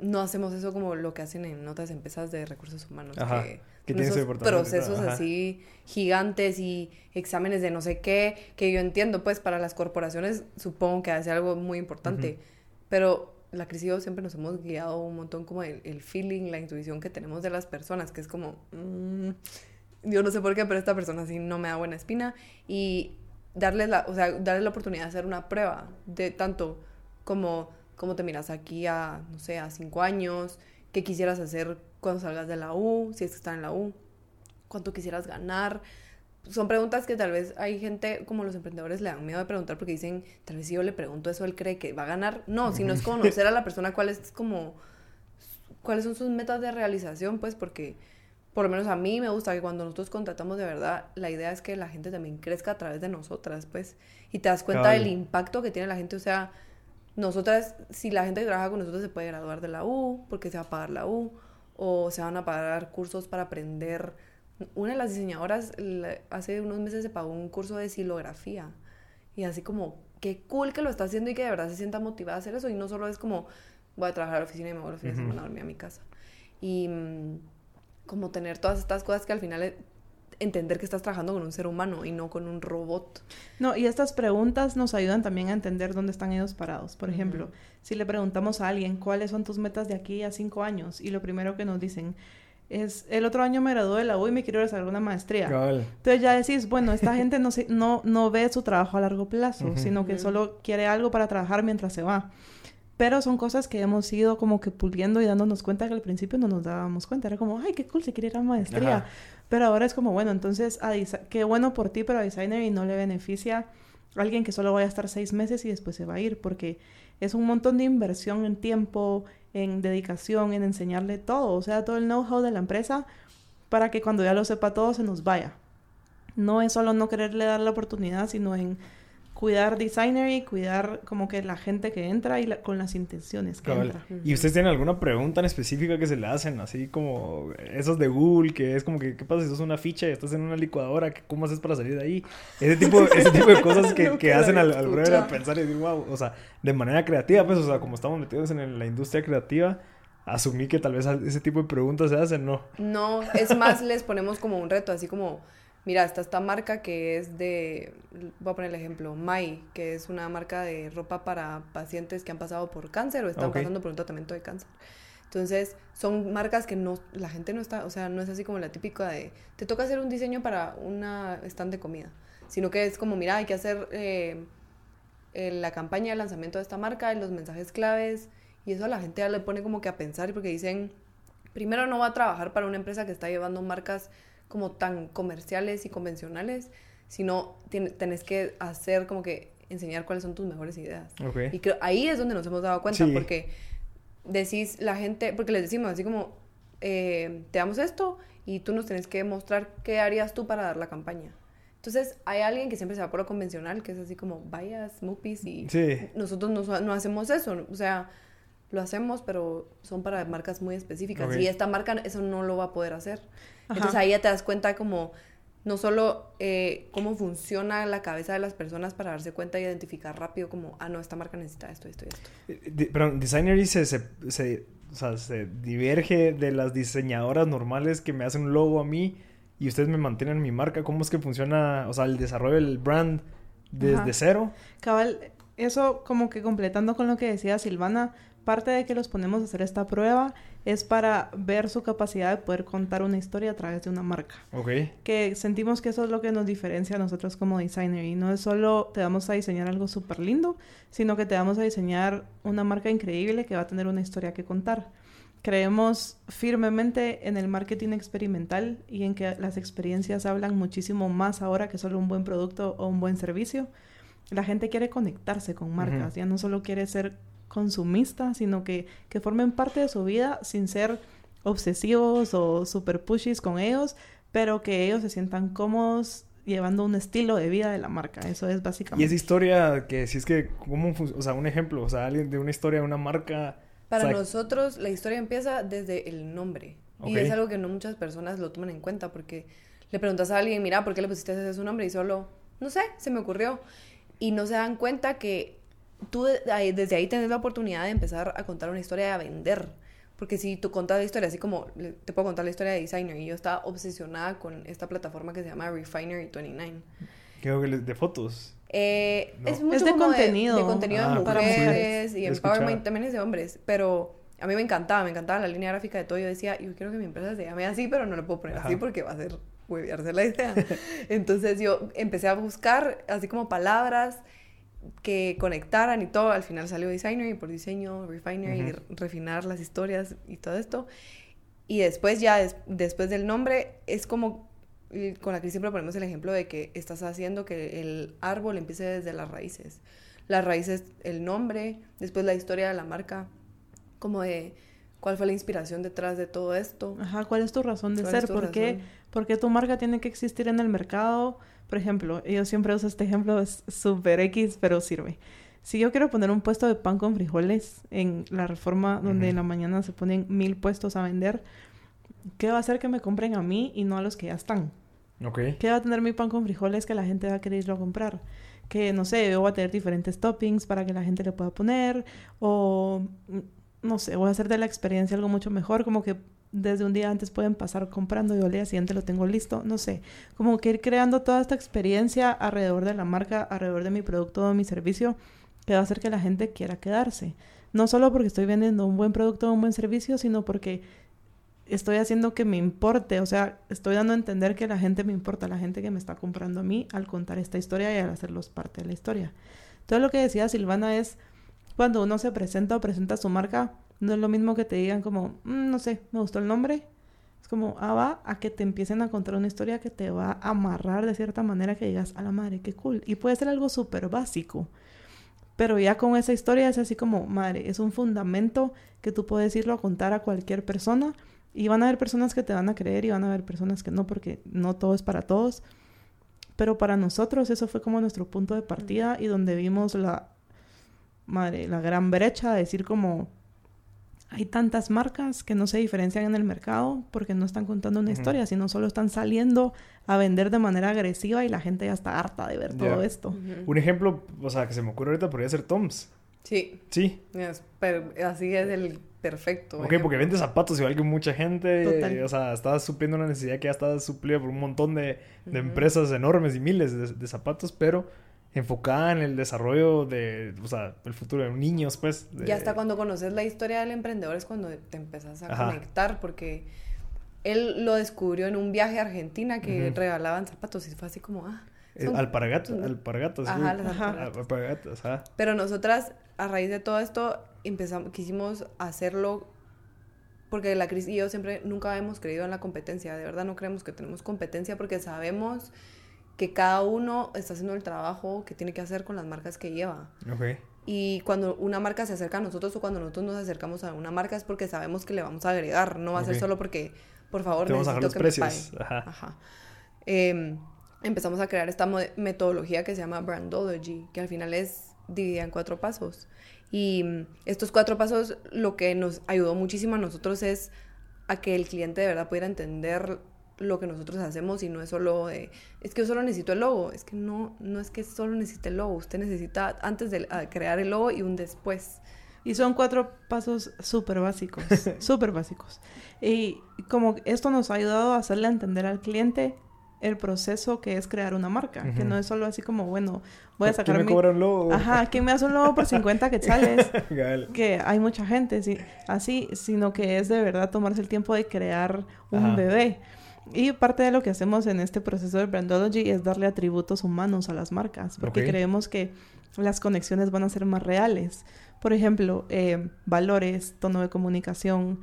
no hacemos eso como lo que hacen en otras empresas de recursos humanos, que, esos procesos así gigantes y exámenes de no sé qué, que yo entiendo, pues para las corporaciones supongo que hace algo muy importante, pero la crisis siempre nos hemos guiado un montón como el, el, feeling, la intuición que tenemos de las personas, que es como, mm, yo no sé por qué, pero esta persona sí no me da buena espina y darle la, o sea, darle la oportunidad de hacer una prueba de tanto como cómo te miras aquí a, no sé, a cinco años, qué quisieras hacer cuando salgas de la U, si es que estás en la U, cuánto quisieras ganar. Son preguntas que tal vez hay gente como los emprendedores le dan miedo de preguntar porque dicen, tal vez si yo le pregunto eso, él cree que va a ganar. No, sino es conocer a la persona cuál es como, cuáles son sus metas de realización, pues porque por lo menos a mí me gusta que cuando nosotros contratamos de verdad, la idea es que la gente también crezca a través de nosotras, pues, y te das cuenta del impacto que tiene la gente, o sea, nosotras, si la gente que trabaja con nosotros se puede graduar de la U, porque se va a pagar la U, o se van a pagar cursos para aprender. Una de las diseñadoras hace unos meses se pagó un curso de silografía, y así como, qué cool que lo está haciendo y que de verdad se sienta motivada a hacer eso, y no solo es como, voy a trabajar a la oficina y me voy a la oficina a dormir a mi casa. Y mm, como tener todas estas cosas que al final eh, entender que estás trabajando con un ser humano y no con un robot. No, y estas preguntas nos ayudan también a entender dónde están ellos parados. Por ejemplo, si le preguntamos a alguien cuáles son tus metas de aquí a cinco años y lo primero que nos dicen es el otro año me gradué de la U y me quiero hacer una maestría. Entonces ya decís, bueno, esta gente no, no, no ve su trabajo a largo plazo, sino que solo quiere algo para trabajar mientras se va. Pero son cosas que hemos ido como que puliendo y dándonos cuenta que al principio no nos dábamos cuenta. Era como, ay, qué cool, si quiere ir a maestría. Pero ahora es como, bueno, entonces, a qué bueno por ti, pero a designer y no le beneficia a alguien que solo vaya a estar seis meses y después se va a ir. Porque es un montón de inversión en tiempo, en dedicación, en enseñarle todo. O sea, todo el know-how de la empresa para que cuando ya lo sepa todo se nos vaya. No es solo no quererle dar la oportunidad, sino en cuidar designer y cuidar como que la gente que entra y con las intenciones que entra. ¿Y ustedes tienen alguna pregunta en específica que se le hacen? Así como esos de Google, que es como que, ¿qué pasa si sos una ficha y estás en una licuadora? ¿Cómo haces para salir de ahí? Ese tipo, ese tipo de cosas que, que hacen al, al brother a pensar y decir, wow, o sea, de manera creativa, pues, o sea, como estamos metidos en la industria creativa, asumí que tal vez ese tipo de preguntas se hacen, ¿no? No, es más, les ponemos como un reto, así como Mira, está esta marca que es de, voy a poner el ejemplo, Mai, que es una marca de ropa para pacientes que han pasado por cáncer o están pasando por un tratamiento de cáncer. Entonces, son marcas que no, la gente no está, o sea, no es así como la típica de, te toca hacer un diseño para una stand de comida, sino que es como, mira, hay que hacer eh, la campaña de lanzamiento de esta marca, los mensajes claves, y eso a la gente ya le pone como que a pensar, porque dicen, primero no va a trabajar para una empresa que está llevando marcas como tan comerciales y convencionales, sino tenés que hacer como que enseñar cuáles son tus mejores ideas. Y creo, ahí es donde nos hemos dado cuenta, porque decís la gente, porque les decimos así como, eh, te damos esto y tú nos tenés que mostrar qué harías tú para dar la campaña. Entonces, hay alguien que siempre se va por lo convencional, que es así como, vaya, Smoopy, y nosotros no, no, hacemos eso. O sea, lo hacemos, pero son para marcas muy específicas. Y esta marca eso no lo va a poder hacer. Entonces ahí ya te das cuenta como no solo eh, cómo funciona la cabeza de las personas para darse cuenta e identificar rápido como, ah, no, esta marca necesita esto, esto y esto. Eh, pero Designery se, se, se, o sea, se diverge de las diseñadoras normales que me hacen un logo a mí y ustedes me mantienen mi marca. ¿Cómo es que funciona, o sea, el desarrollo del brand desde cero? Cabal, eso como que completando con lo que decía Silvana, parte de que los ponemos a hacer esta prueba es para ver su capacidad de poder contar una historia a través de una marca. Ok. Que sentimos que eso es lo que nos diferencia a nosotros como designer. Y no es solo te vamos a diseñar algo súper lindo, sino que te vamos a diseñar una marca increíble que va a tener una historia que contar. Creemos firmemente en el marketing experimental y en que las experiencias hablan muchísimo más ahora que solo un buen producto o un buen servicio. La gente quiere conectarse con marcas, ya no solo quiere ser consumistas, sino que, que formen parte de su vida sin ser obsesivos o super pushies con ellos, pero que ellos se sientan cómodos llevando un estilo de vida de la marca. Eso es básicamente. Y esa historia que si es que, ¿cómo o sea, un ejemplo, o sea, alguien de una historia de una marca. Para nosotros la historia empieza desde el nombre. Y es algo que no muchas personas lo toman en cuenta porque le preguntas a alguien, mira, ¿por qué le pusiste ese su nombre? Y solo, no sé, se me ocurrió. Y no se dan cuenta que tú desde ahí tienes la oportunidad de empezar a contar una historia de vender. Porque si tú contas la historia, así como te puedo contar la historia de Designer, y yo estaba obsesionada con esta plataforma que se llama Refinery29. ¿Qué de fotos? Eh, Es mucho de contenido. De, contenido de ah, mujeres y empowerment también es de hombres. Pero a mí me encantaba, me encantaba la línea gráfica de todo. Yo decía, yo quiero que mi empresa se llame así, pero no lo puedo poner así porque va a ser hueviarse la idea. Entonces yo empecé a buscar así como palabras que conectaran y todo. Al final salió Designer y por diseño, Refiner y refinar las historias y todo esto. Y después ya, después del nombre, es como con la que siempre ponemos el ejemplo de que estás haciendo que el árbol empiece desde las raíces. Las raíces, el nombre, después la historia de la marca, como de cuál fue la inspiración detrás de todo esto. Ajá, cuál es tu razón de ser, ¿Por, Qué, ¿por qué tu marca tiene que existir en el mercado. Por ejemplo, yo siempre uso este ejemplo, es súper X, pero sirve. Si yo quiero poner un puesto de pan con frijoles en la reforma donde en la mañana se ponen mil puestos a vender, ¿qué va a hacer que me compren a mí y no a los que ya están? ¿Qué va a tener mi pan con frijoles que la gente va a querer irlo a comprar? Que, no sé, yo voy a tener diferentes toppings para que la gente le pueda poner o, no sé, voy a hacer de la experiencia algo mucho mejor, como que desde un día antes pueden pasar comprando y al día siguiente lo tengo listo, no sé, como que ir creando toda esta experiencia alrededor de la marca, alrededor de mi producto o mi servicio, que va a hacer que la gente quiera quedarse. No solo porque estoy vendiendo un buen producto o un buen servicio, sino porque estoy haciendo que me importe, o sea, estoy dando a entender que la gente me importa, la gente que me está comprando a mí al contar esta historia y al hacerlos parte de la historia. Todo lo que decía Silvana es, cuando uno se presenta o presenta su marca, no es lo mismo que te digan como, mm, no sé, me gustó el nombre. Es como, ah, va a que te empiecen a contar una historia que te va a amarrar de cierta manera que digas, a la madre, qué cool. Y puede ser algo súper básico. Pero ya con esa historia es así como, madre, es un fundamento que tú puedes irlo a contar a cualquier persona y van a haber personas que te van a creer y van a haber personas que no, porque no todo es para todos. Pero para nosotros eso fue como nuestro punto de partida y donde vimos la, madre, la gran brecha de decir como hay tantas marcas que no se diferencian en el mercado porque no están contando una historia, sino solo están saliendo a vender de manera agresiva y la gente ya está harta de ver todo esto. Un ejemplo, o sea, que se me ocurre ahorita podría ser Toms. Sí. Sí. así es el perfecto. Ok, porque vende zapatos igual que mucha gente. O sea, estás supliendo una necesidad que ya está suplida por un montón de, empresas enormes y miles de, zapatos, pero enfocada en el desarrollo de, o sea, el futuro de niños, pues. Ya hasta cuando conoces la historia del emprendedor es cuando te empezás a conectar, porque él lo descubrió en un viaje a Argentina que regalaban zapatos y fue así como, ah. Eh, alpargatos, alpargatos. Ajá, alpargatos. ajá. Pero nosotras, a raíz de todo esto, empezamos, quisimos hacerlo porque la Cris y yo siempre nunca hemos creído en la competencia. De verdad no creemos que tenemos competencia porque sabemos que cada uno está haciendo el trabajo que tiene que hacer con las marcas que lleva. Okay. Y cuando una marca se acerca a nosotros o cuando nosotros nos acercamos a una marca es porque sabemos que le vamos a agregar. No va a ser solo porque, por favor, Te necesito los que precios. Ajá. Ajá. Em, empezamos a crear esta metodología que se llama Brandology, que al final es dividida en cuatro pasos. Y mm, estos cuatro pasos lo que nos ayudó muchísimo a nosotros es a que el cliente de verdad pudiera entender lo que nosotros hacemos y no es solo de, es que yo solo necesito el logo, es que no, no es que solo necesite el logo, usted necesita antes de crear el logo y un después. Y son cuatro pasos súper básicos, súper básicos. Y como esto nos ha ayudado a hacerle entender al cliente el proceso que es crear una marca, que no es solo así como, bueno, voy a sacar ¿Quién me cobra un logo? Ajá, ¿quién me hace un logo por 50 quetzales? que hay mucha gente sí, así, sino que es de verdad tomarse el tiempo de crear un bebé. Y parte de lo que hacemos en este proceso de Brandology es darle atributos humanos a las marcas, porque creemos que las conexiones van a ser más reales. Por ejemplo, eh, valores, tono de comunicación,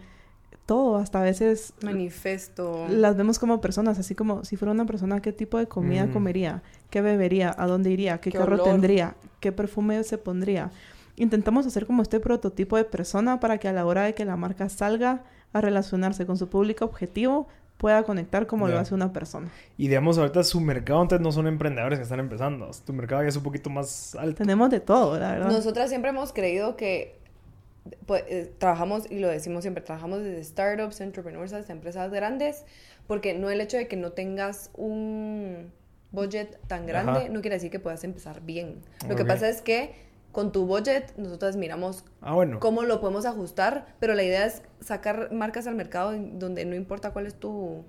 todo, hasta a veces... Manifesto. Las vemos como personas, así como si fuera una persona, ¿qué tipo de comida mm. comería? ¿Qué bebería? ¿A dónde iría? ¿Qué, carro tendría? ¿Qué perfume se pondría? Intentamos hacer como este prototipo de persona para que a la hora de que la marca salga a relacionarse con su público objetivo, pueda conectar como lo hace una persona. Y digamos, ahorita su mercado antes no son emprendedores que están empezando. Tu mercado ya es un poquito más alto. Tenemos de todo, la verdad. Nosotras siempre hemos creído que pues, eh, trabajamos, y lo decimos siempre, trabajamos desde startups, entrepreneurs hasta empresas grandes, porque no el hecho de que no tengas un budget tan grande no quiere decir que puedas empezar bien. Lo que pasa es que con tu budget nosotros miramos ah, bueno. cómo lo podemos ajustar, pero la idea es sacar marcas al mercado donde no importa cuál es tu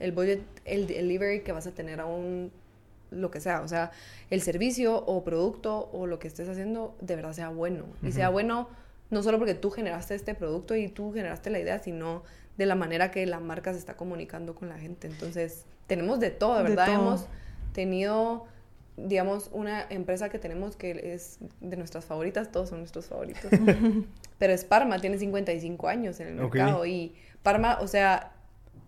el budget, el delivery que vas a tener a un lo que sea, o sea, el servicio o producto o lo que estés haciendo de verdad sea bueno y sea bueno no solo porque tú generaste este producto y tú generaste la idea, sino de la manera que la marca se está comunicando con la gente. Entonces, tenemos de todo, de verdad. Hemos tenido digamos, una empresa que tenemos que es de nuestras favoritas, todos son nuestros favoritos. Pero es Parma, tiene 55 años en el mercado. Y Parma, o sea,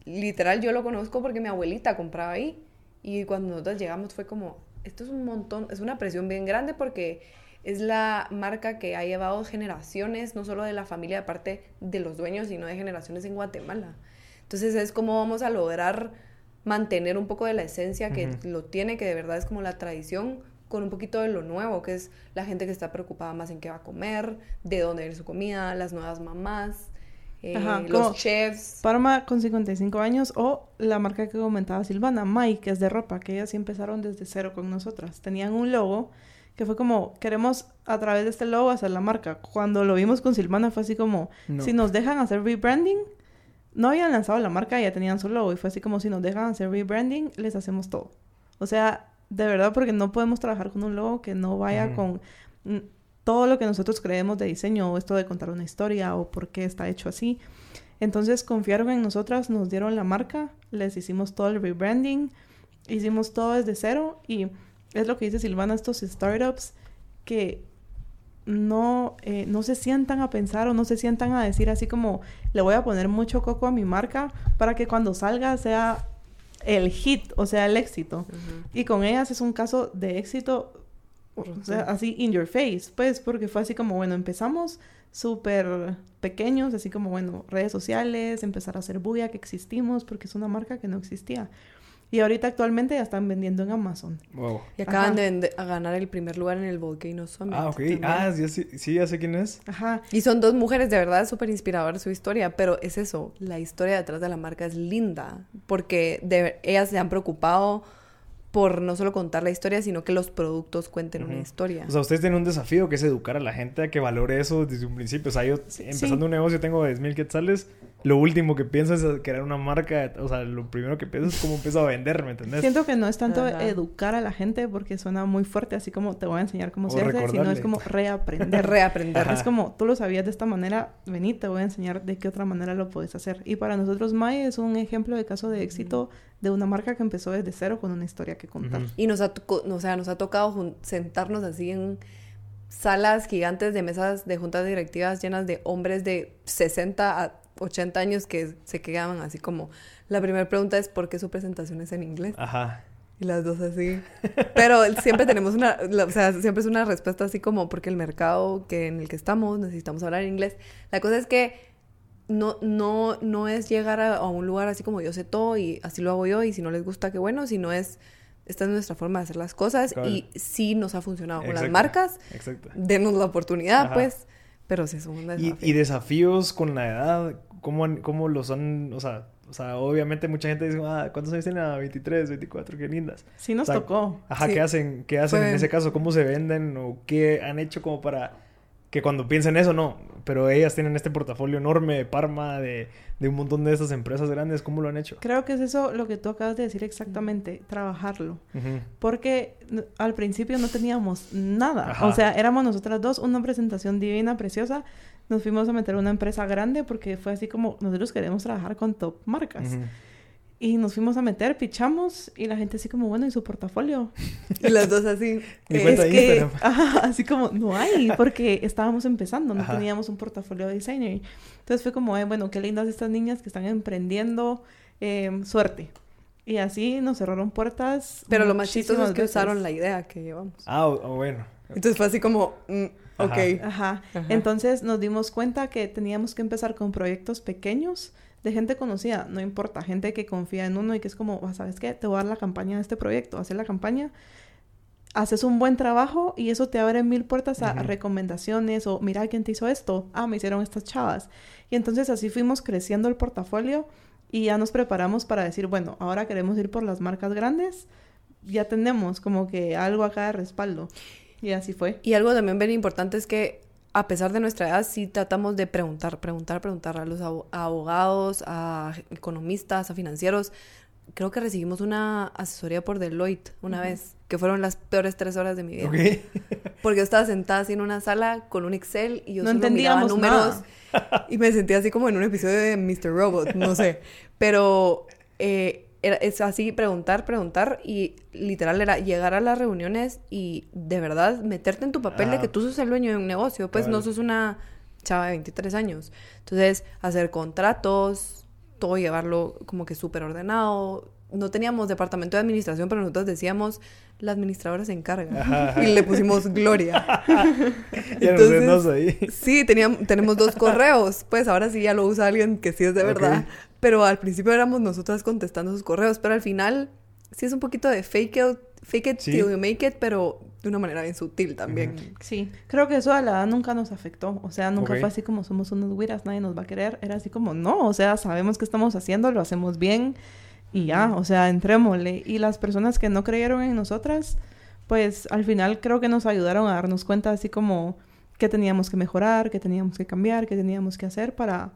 literal yo lo conozco porque mi abuelita compraba ahí. Y cuando nosotros llegamos fue como, esto es un montón, es una presión bien grande porque es la marca que ha llevado generaciones, no solo de la familia, aparte de los dueños, sino de generaciones en Guatemala. Entonces es como vamos a lograr mantener un poco de la esencia que lo tiene, que de verdad es como la tradición, con un poquito de lo nuevo, que es la gente que está preocupada más en qué va a comer, de dónde viene su comida, las nuevas mamás, eh, Ajá, los como- chefs. Parma con 55 años o la marca que comentaba Silvana, Mike, que es de ropa, que ellas sí empezaron desde cero con nosotras. Tenían un logo que fue como, queremos a través de este logo hacer la marca. Cuando lo vimos con Silvana fue así como, No. si nos dejan hacer rebranding, no habían lanzado la marca, ya tenían su logo y fue así como, si nos dejan hacer rebranding, les hacemos todo. O sea, de verdad, porque no podemos trabajar con un logo que no vaya con mm, todo lo que nosotros creemos de diseño o esto de contar una historia o por qué está hecho así. Entonces confiaron en nosotras, nos dieron la marca, les hicimos todo el rebranding, hicimos todo desde cero y es lo que dice Silvana, estos startups que no, eh, no se sientan a pensar o no se sientan a decir así como le voy a poner mucho coco a mi marca para que cuando salga sea el hit, o sea, el éxito. Y con ellas es un caso de éxito, o sea, así in your face, pues, porque fue así como, bueno, empezamos súper pequeños, así como, bueno, redes sociales, empezar a hacer bulla que existimos, porque es una marca que no existía. Y ahorita actualmente ya están vendiendo en Amazon. Wow. Y acaban Ajá. de vende- a ganar el primer lugar en el Volcano Summit. Ah, ok. también. Ah, ya sí, sí, ya sé quién es. Ajá. Y son dos mujeres, de verdad, súper inspiradoras su historia, pero es eso, la historia detrás de la marca es linda, porque de- ellas se han preocupado por no solo contar la historia, sino que los productos cuenten una historia. O sea, ustedes tienen un desafío que es educar a la gente a que valore eso desde un principio. O sea, yo empezando un negocio tengo 10 mil quetzales. Lo último que pienso es crear una marca. O sea, lo primero que pienso es cómo empiezo a vender, ¿me entendés? Siento que no es tanto Ajá. educar a la gente porque suena muy fuerte, así como te voy a enseñar cómo O se hace, sino es como reaprender. Reaprender. Ajá. Es como, tú lo sabías de esta manera, vení, te voy a enseñar de qué otra manera lo puedes hacer. Y para nosotros, Mai es un ejemplo de caso de éxito de una marca que empezó desde cero con una historia que contar. Y nos ha, o sea, nos ha tocado sentarnos así en salas gigantes de mesas de juntas directivas llenas de hombres de 60 a 80 años que se quedaban así como... La primera pregunta es ¿por qué su presentación es en inglés? Ajá. Y las dos así. Pero siempre tenemos una, o sea, siempre es una respuesta así como porque el mercado que en el que estamos necesitamos hablar inglés. La cosa es que no, no, no es llegar a, a un lugar así como yo sé todo y así lo hago yo y si no les gusta, qué bueno, sino es, esta es nuestra forma de hacer las cosas Cabal. y sí nos ha funcionado con las marcas, Exacto. denos la oportunidad, Ajá. pues, pero sí es un Y, desafío. y desafíos con la edad, ¿cómo, han- cómo los han, o sea, o sea, obviamente mucha gente dice, ah, ¿cuántos años tienen? Ah, 23, 24, qué lindas. Sí nos O sea, tocó. Ajá, Sí. ¿qué hacen, qué hacen Fue- en ese caso? ¿Cómo se venden o qué han hecho como para que cuando piensen eso, no? Pero ellas tienen este portafolio enorme de Parma, de, de un montón de estas empresas grandes, ¿cómo lo han hecho? Creo que es eso lo que tú acabas de decir exactamente, trabajarlo. Porque al principio no teníamos nada. Ajá. O sea, éramos nosotras dos, una presentación divina, preciosa. Nos fuimos a meter a una empresa grande porque fue así como nosotros queremos trabajar con top marcas. Ujú. Y nos fuimos a meter, pichamos y la gente así como, bueno, ¿y su portafolio? Y las dos así. Es que, ajá, así como, no hay, porque estábamos empezando, no Ajá. teníamos un portafolio de designer. Entonces fue como, eh, bueno, qué lindas estas niñas que están emprendiendo, eh, suerte. Y así nos cerraron puertas. pero lo más chistoso es que veces. usaron la idea que llevamos. Ah, o- o bueno. Entonces fue así como, mm. Ok. Ajá. Ajá. Entonces nos dimos cuenta que teníamos que empezar con proyectos pequeños de gente conocida, no importa, gente que confía en uno y que es como, "Ah, ¿sabes qué? Te voy a dar la campaña de este proyecto, hacer la campaña, haces un buen trabajo y eso te abre mil puertas a recomendaciones o mira quién te hizo esto, ah, me hicieron estas chavas. Y entonces así fuimos creciendo el portafolio y ya nos preparamos para decir, bueno, ahora queremos ir por las marcas grandes, ya tenemos como que algo acá de respaldo. Y así fue. Y algo también bien importante es que a pesar de nuestra edad, sí tratamos de preguntar, preguntar, preguntar a los abogados, a economistas, a financieros. Creo que recibimos una asesoría por Deloitte una vez, que fueron las peores tres horas de mi vida. Ok. Porque yo estaba sentada así en una sala con un Excel y yo No solo miraba entendíamos números y me sentía así como en un episodio de Mr. Robot, no sé. Pero eh, era, es así, preguntar, preguntar y literal era llegar a las reuniones y de verdad meterte en tu papel de Ah. que tú sos el dueño de un negocio, pues no sos una chava de 23 años. Entonces, hacer contratos, todo llevarlo como que súper ordenado. No teníamos departamento de administración, pero nosotros decíamos, la administradora se encarga. Ajá, ajá. Y le pusimos Gloria. Ya ahí. Sí, teníamos, tenemos dos correos. Pues ahora sí ya lo usa alguien que sí es de verdad. Pero al principio éramos nosotras contestando sus correos. Pero al final sí es un poquito de fake it, fake it Sí. till you make it, pero de una manera bien sutil también. Sí, creo que eso a la edad nunca nos afectó. O sea, nunca fue así como somos unos güiras, nadie nos va a querer. Era así como, no, o sea, sabemos que estamos haciendo, lo hacemos bien y ya, o sea, entrémosle. Y las personas que no creyeron en nosotras, pues al final creo que nos ayudaron a darnos cuenta así como qué teníamos que mejorar, qué teníamos que cambiar, qué teníamos que hacer para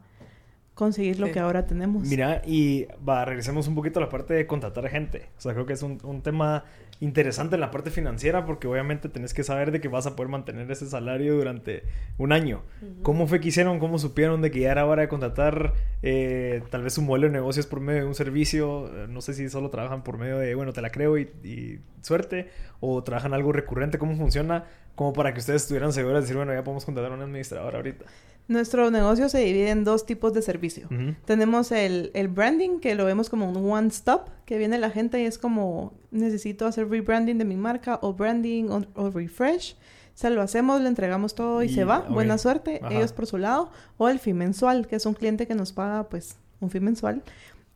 conseguir lo Sí. que ahora tenemos. Mira, y va, regresemos un poquito a la parte de contratar gente. O sea, creo que es un, un tema interesante en la parte financiera porque obviamente tenés que saber de que vas a poder mantener ese salario durante un año. ¿Cómo fue que hicieron? ¿Cómo supieron de que ya era hora de contratar eh, tal vez un modelo de negocios por medio de un servicio? Eh, No sé si solo trabajan por medio de, bueno, te la creo y, y suerte, o trabajan algo recurrente. ¿Cómo funciona? Como para que ustedes estuvieran seguros de decir, bueno, ya podemos contratar a un administrador ahorita. Nuestro negocio se divide en dos tipos de servicio. Tenemos el, el branding, que lo vemos como un one stop, que viene la gente y es como, necesito hacer rebranding de mi marca o branding o, o refresh. Se lo hacemos, le entregamos todo y, Y- se va. Buena suerte, Ajá. ellos por su lado. O el fee mensual, que es un cliente que nos paga pues un fee mensual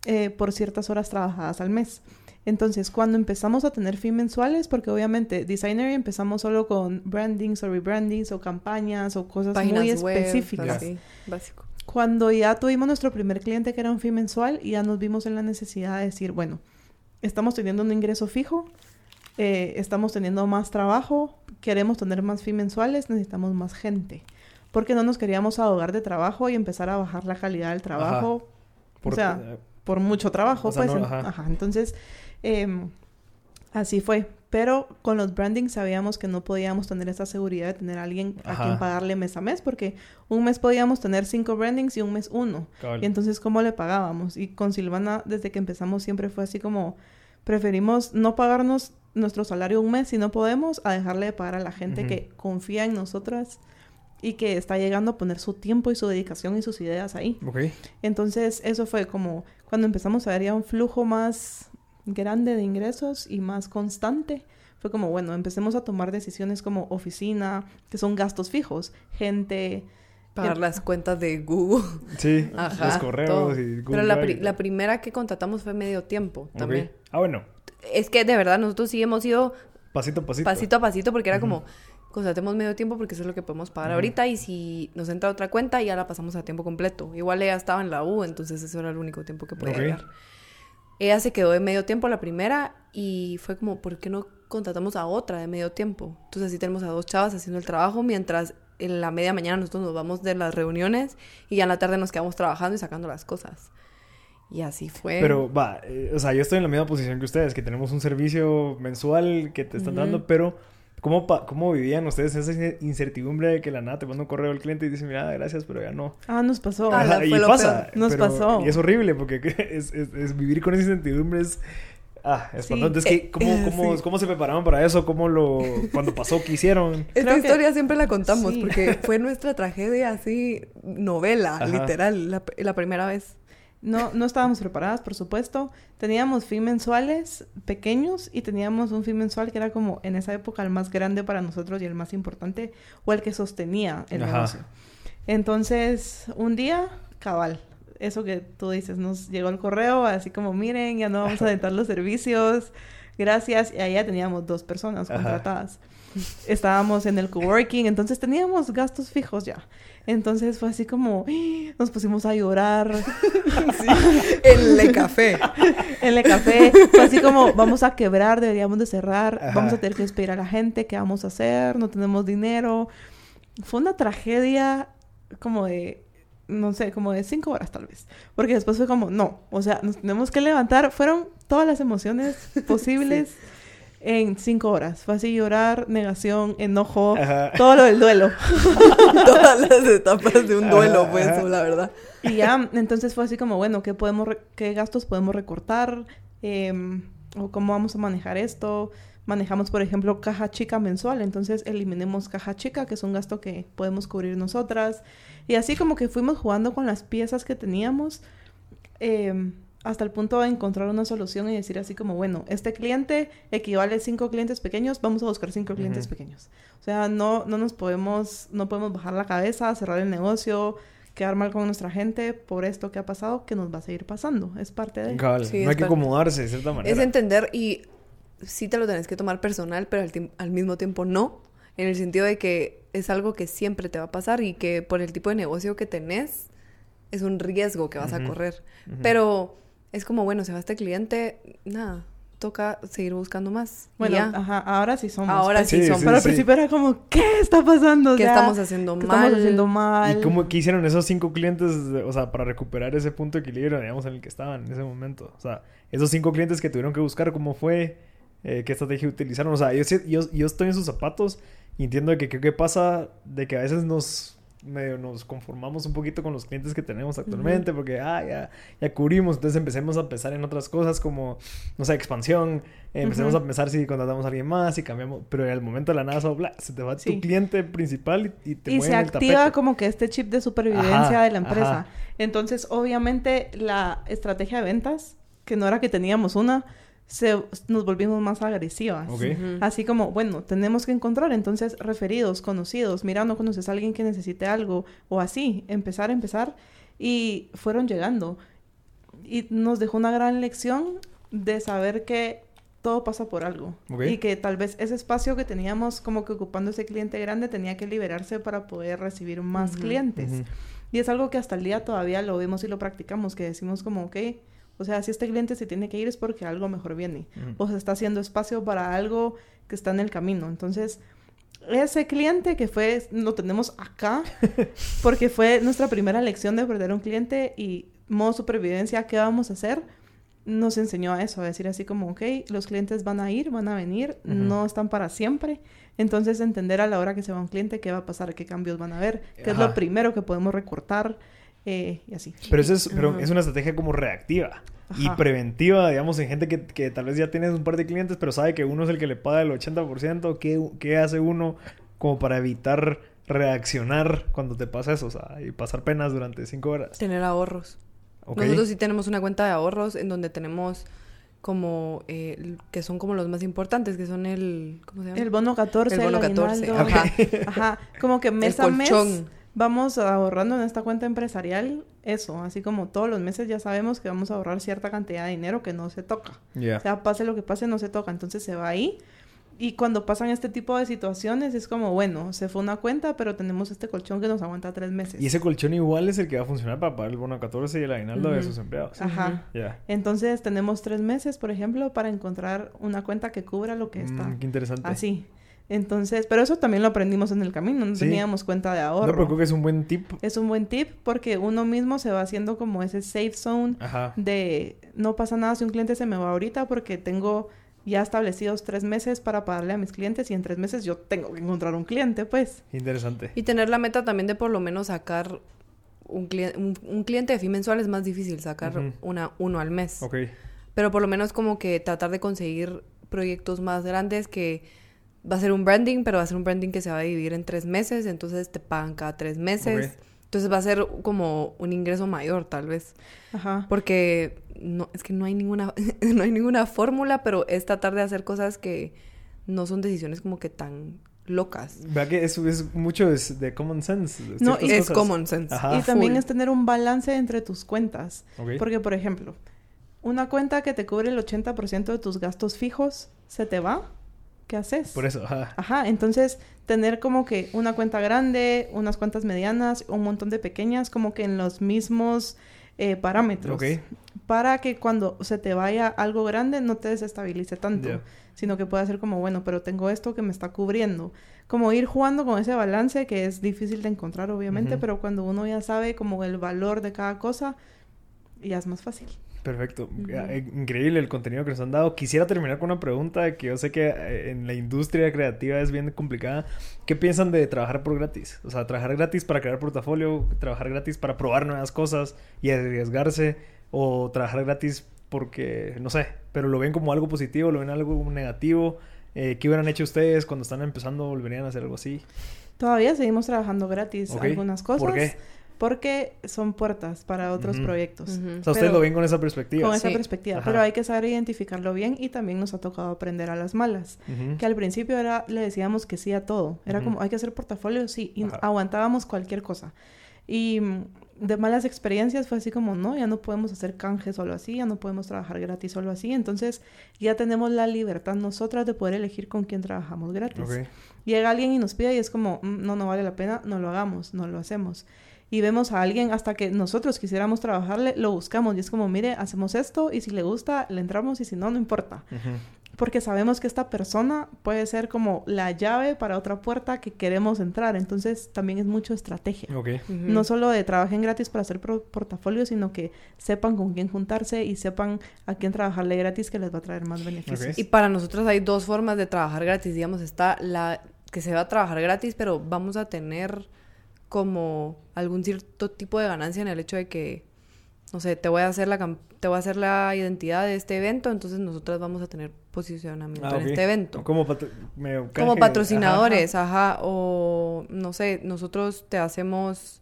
eh, por ciertas horas trabajadas al mes. Entonces, cuando empezamos a tener fee mensuales, porque obviamente Designer empezamos solo con brandings o rebrandings o campañas o cosas Páginas muy web, específicas. así, básico. Cuando ya tuvimos nuestro primer cliente que era un fee mensual y ya nos vimos en la necesidad de decir, bueno, estamos teniendo un ingreso fijo, eh, estamos teniendo más trabajo, queremos tener más fee mensuales, necesitamos más gente. Porque no nos queríamos ahogar de trabajo y empezar a bajar la calidad del trabajo. Por- o sea, eh, por mucho trabajo, O sea, pues. no, en- ajá. ajá. Entonces, em, así fue. Pero con los brandings sabíamos que no podíamos tener esa seguridad de tener a alguien a quien pagarle mes a mes, porque un mes podíamos tener cinco brandings y un mes uno. Y entonces, ¿cómo le pagábamos? Y con Silvana, desde que empezamos, siempre fue así como, preferimos no pagarnos nuestro salario un mes si no podemos, a dejarle de pagar a la gente que confía en nosotras y que está llegando a poner su tiempo y su dedicación y sus ideas ahí. Entonces, eso fue como cuando empezamos a ver ya un flujo más grande de ingresos y más constante. Fue como, bueno, empecemos a tomar decisiones como oficina, que son gastos fijos, gente. Pagar las cuentas de Google. Sí, Ajá, los correos todo. y Google Pero la, pri- la primera que contratamos fue medio tiempo también. Ah, bueno. Es que de verdad nosotros sí hemos ido Pasito a pasito. pasito a pasito porque era Ujú. como contratemos medio tiempo porque eso es lo que podemos pagar ahorita y si nos entra otra cuenta ya la pasamos a tiempo completo. Igual ella estaba en la U, entonces eso era el único tiempo que podía Ok. llegar. Ella se quedó de medio tiempo la primera y fue como, ¿por qué no contratamos a otra de medio tiempo? Entonces así tenemos a dos chavas haciendo el trabajo mientras en la media mañana nosotros nos vamos de las reuniones y ya en la tarde nos quedamos trabajando y sacando las cosas. Y así fue. Pero va, eh, o sea, yo estoy en la misma posición que ustedes, que tenemos un servicio mensual que te están dando, pero ¿cómo, pa- ¿cómo vivían ustedes esa in- incertidumbre de que la nada te manda un correo al cliente y dice, mira, gracias, pero ya no? Ah, nos pasó. Ah, la- y fue pasa. Nos pero- pasó. Y es horrible porque es, es- es vivir con esa incertidumbre es... Ah, es Sí. Entonces, ¿qué- cómo, Eh, cómo, sí. ¿cómo se preparaban para eso? ¿Cómo lo... Cuando pasó, qué hicieron? Esta Creo que- historia siempre la contamos Sí. porque fue nuestra tragedia así, novela, Ajá. literal, la, la primera vez. No, no estábamos preparadas, por supuesto. Teníamos fee mensuales pequeños y teníamos un fee mensual que era como en esa época el más grande para nosotros y el más importante o el que sostenía el Ajá. negocio. Entonces, un día, cabal, eso que tú dices, nos llegó el correo así como, miren, ya no vamos a aventar los servicios, gracias. Y allá teníamos dos personas Ajá. contratadas. Estábamos en el coworking, entonces teníamos gastos fijos ya. Entonces fue así como, ¡ah! nos pusimos a llorar. El Le Café. en el café. Fue así como, vamos a quebrar, deberíamos de cerrar, Ajá. vamos a tener que despedir a la gente, ¿qué vamos a hacer? No tenemos dinero. Fue una tragedia como de, no sé, como de cinco horas tal vez. Porque después fue como, no, o sea, nos tenemos que levantar. Fueron todas las emociones posibles en cinco horas. Fue así llorar, negación, enojo, Ajá. todo lo del duelo. Todas las etapas de un duelo, Ajá, pues, ajá. la verdad. Y ya, entonces fue así como, bueno, ¿qué, podemos ¿qué gastos podemos recortar? em, o cómo vamos a manejar esto. Manejamos, por ejemplo, caja chica mensual, entonces eliminemos caja chica, que es un gasto que podemos cubrir nosotras. Y así como que fuimos jugando con las piezas que teníamos. Em, hasta el punto de encontrar una solución y decir así como, bueno, este cliente equivale a cinco clientes pequeños, vamos a buscar cinco clientes pequeños. O sea, no, no nos podemos, no podemos bajar la cabeza, cerrar el negocio, quedar mal con nuestra gente por esto que ha pasado, que nos va a seguir pasando. Es parte de... Cabal, Sí, no es hay que acomodarse de cierta manera. Es entender y sí te lo tenés que tomar personal, pero al, mismo tiempo no. En el sentido de que es algo que siempre te va a pasar y que por el tipo de negocio que tenés, es un riesgo que vas a correr. Pero es como, bueno, se va este cliente, nada, toca seguir buscando más. Bueno, ya. ajá, ahora sí somos. Ahora pues. sí, Sí, son. sí, Pero al sí. principio era como, ¿qué está pasando? O ¿Qué estamos haciendo ¿qué mal? estamos haciendo mal? ¿Y cómo qué hicieron esos cinco clientes, o sea, para recuperar ese punto de equilibrio, digamos, en el que estaban en ese momento? O sea, esos cinco clientes que tuvieron que buscar, ¿cómo fue? Eh, ¿Qué estrategia utilizaron? O sea, yo, sí- yo, yo estoy en sus zapatos y entiendo que qué qué pasa de que a veces nos medio nos conformamos un poquito con los clientes que tenemos actualmente porque ah ya ya cubrimos entonces empecemos a pensar en otras cosas como no sé expansión eh, empecemos a pensar si contratamos a alguien más si cambiamos pero al momento de la nada solo, bla, se te va Sí. tu cliente principal y, y te y se el activa como que este chip de supervivencia Ajá, de la empresa. ajá. Entonces, obviamente, la estrategia de ventas, que no era que teníamos una, se, nos volvimos más agresivas. Ok. Ujú. Así como, bueno, tenemos que encontrar entonces referidos, conocidos, mira, no conoces a alguien que necesite algo, o así, empezar, empezar, y fueron llegando. Y nos dejó una gran lección de saber que todo pasa por algo. Ok. Y que tal vez ese espacio que teníamos como que ocupando ese cliente grande tenía que liberarse para poder recibir más Ujú. clientes. Ujú. Y es algo que hasta el día todavía lo vemos y lo practicamos, que decimos como, ok, o sea, si este cliente se tiene que ir es porque algo mejor viene. O se está haciendo espacio para algo que está en el camino. Entonces, ese cliente que fue, lo tenemos acá, porque fue nuestra primera lección de perder un cliente y modo supervivencia, ¿qué vamos a hacer? Nos enseñó a eso, a decir así como, ok, los clientes van a ir, van a venir, no están para siempre. Entonces, entender a la hora que se va un cliente qué va a pasar, qué cambios van a haber, qué es lo primero que podemos recortar eh, y así. Pero eso es, pero es una estrategia como reactiva y preventiva, digamos, en gente que, que tal vez ya tienes un par de clientes, pero sabe que uno es el que le paga el 80%. ¿Qué, qué hace uno como para evitar reaccionar cuando te pasa eso? O sea, y pasar penas durante cinco horas. Tener ahorros. Nosotros sí tenemos una cuenta de ahorros en donde tenemos como, eh, que son como los más importantes, que son el, ¿cómo se llama? El bono 14, El bono 14, aguinaldo. ajá. Ajá, como que mes El a mes. Vamos ahorrando en esta cuenta empresarial eso, así como todos los meses ya sabemos que vamos a ahorrar cierta cantidad de dinero que no se toca. Ya. O sea, pase lo que pase, no se toca, entonces se va ahí. Y cuando pasan este tipo de situaciones es como, bueno, se fue una cuenta, pero tenemos este colchón que nos aguanta tres meses. Y ese colchón igual es el que va a funcionar para pagar el bono 14 y el aguinaldo de sus empleados. Ajá. Entonces tenemos tres meses, por ejemplo, para encontrar una cuenta que cubra lo que está Mm, qué interesante. así. Entonces, pero eso también lo aprendimos en el camino, no Sí. teníamos cuenta de ahorro. No, pero creo que es un buen tip. Es un buen tip porque uno mismo se va haciendo como ese safe zone Ajá. de no pasa nada si un cliente se me va ahorita porque tengo ya establecidos tres meses para pagarle a mis clientes y en tres meses yo tengo que encontrar un cliente, pues. Interesante. Y tener la meta también de por lo menos sacar un, cliente un, un cliente de fin mensual es más difícil sacar una, uno al mes. Ok. Pero por lo menos como que tratar de conseguir proyectos más grandes que va a ser un branding, pero va a ser un branding que se va a dividir en tres meses, entonces te pagan cada tres meses. Entonces va a ser como un ingreso mayor tal vez. Ajá. Porque no, es que no hay ninguna, no hay ninguna fórmula, pero es tratar de hacer cosas que no son decisiones como que tan locas. Vea que es mucho es de common sense. de No, y es common sense. Ajá. y también full. es tener un balance entre tus cuentas. Ok. Porque, por ejemplo, una cuenta que te cubre el 80% de tus gastos fijos, ¿se te va? ¿Qué haces? Por eso, ajá. Ajá, entonces tener como que una cuenta grande, unas cuentas medianas, un montón de pequeñas, como que en los mismos eh, parámetros. Ok. Para que cuando se te vaya algo grande no te desestabilice tanto, sino que pueda ser como, bueno, pero tengo esto que me está cubriendo. Como ir jugando con ese balance que es difícil de encontrar, obviamente, pero cuando uno ya sabe como el valor de cada cosa, ya es más fácil. Perfecto. Eh, Increíble el contenido que nos han dado. Quisiera terminar con una pregunta que yo sé que eh, en la industria creativa es bien complicada. ¿Qué piensan de trabajar por gratis? O sea, trabajar gratis para crear portafolio, trabajar gratis para probar nuevas cosas y arriesgarse, o trabajar gratis porque, no sé, pero lo ven como algo positivo, lo ven algo negativo. Eh, ¿Qué hubieran hecho ustedes cuando están empezando? ¿Volverían a hacer algo así? Todavía seguimos trabajando gratis algunas cosas. ¿Por qué? Porque son puertas para otros Ujú. proyectos. Ujú. O sea, ustedes lo ven con esa perspectiva. Con esa Sí. perspectiva. Ajá. Pero hay que saber identificarlo bien y también nos ha tocado aprender a las malas. Ujú. Que al principio era, le decíamos que sí a todo. Era como, hay que hacer portafolio, sí. Y Ajá. aguantábamos cualquier cosa. Y mm, de malas experiencias fue así como, no, ya no podemos hacer canje solo así, ya no podemos trabajar gratis solo así. Entonces ya tenemos la libertad nosotras de poder elegir con quién trabajamos gratis. Ok. Llega alguien y nos pide y es como, "Mm, no, no vale la pena, no lo hagamos, no lo hacemos. Y vemos a alguien hasta que nosotros quisiéramos trabajarle, lo buscamos y es como, mire, hacemos esto y si le gusta, le entramos y si no, no importa. Porque sabemos que esta persona puede ser como la llave para otra puerta que queremos entrar. Entonces también es mucho estrategia. No solo de trabajen gratis para hacer portafolio, sino que sepan con quién juntarse y sepan a quién trabajarle gratis que les va a traer más beneficios. Y para nosotros hay dos formas de trabajar gratis. Digamos, está la que se va a trabajar gratis, pero vamos a tener como algún cierto tipo de ganancia en el hecho de que, no sé, te voy a hacer la, te voy a hacer la identidad de este evento, entonces nosotras vamos a tener posicionamiento Ah, en este evento. Como, patro- Como patrocinadores, ajá, o no sé, nosotros te hacemos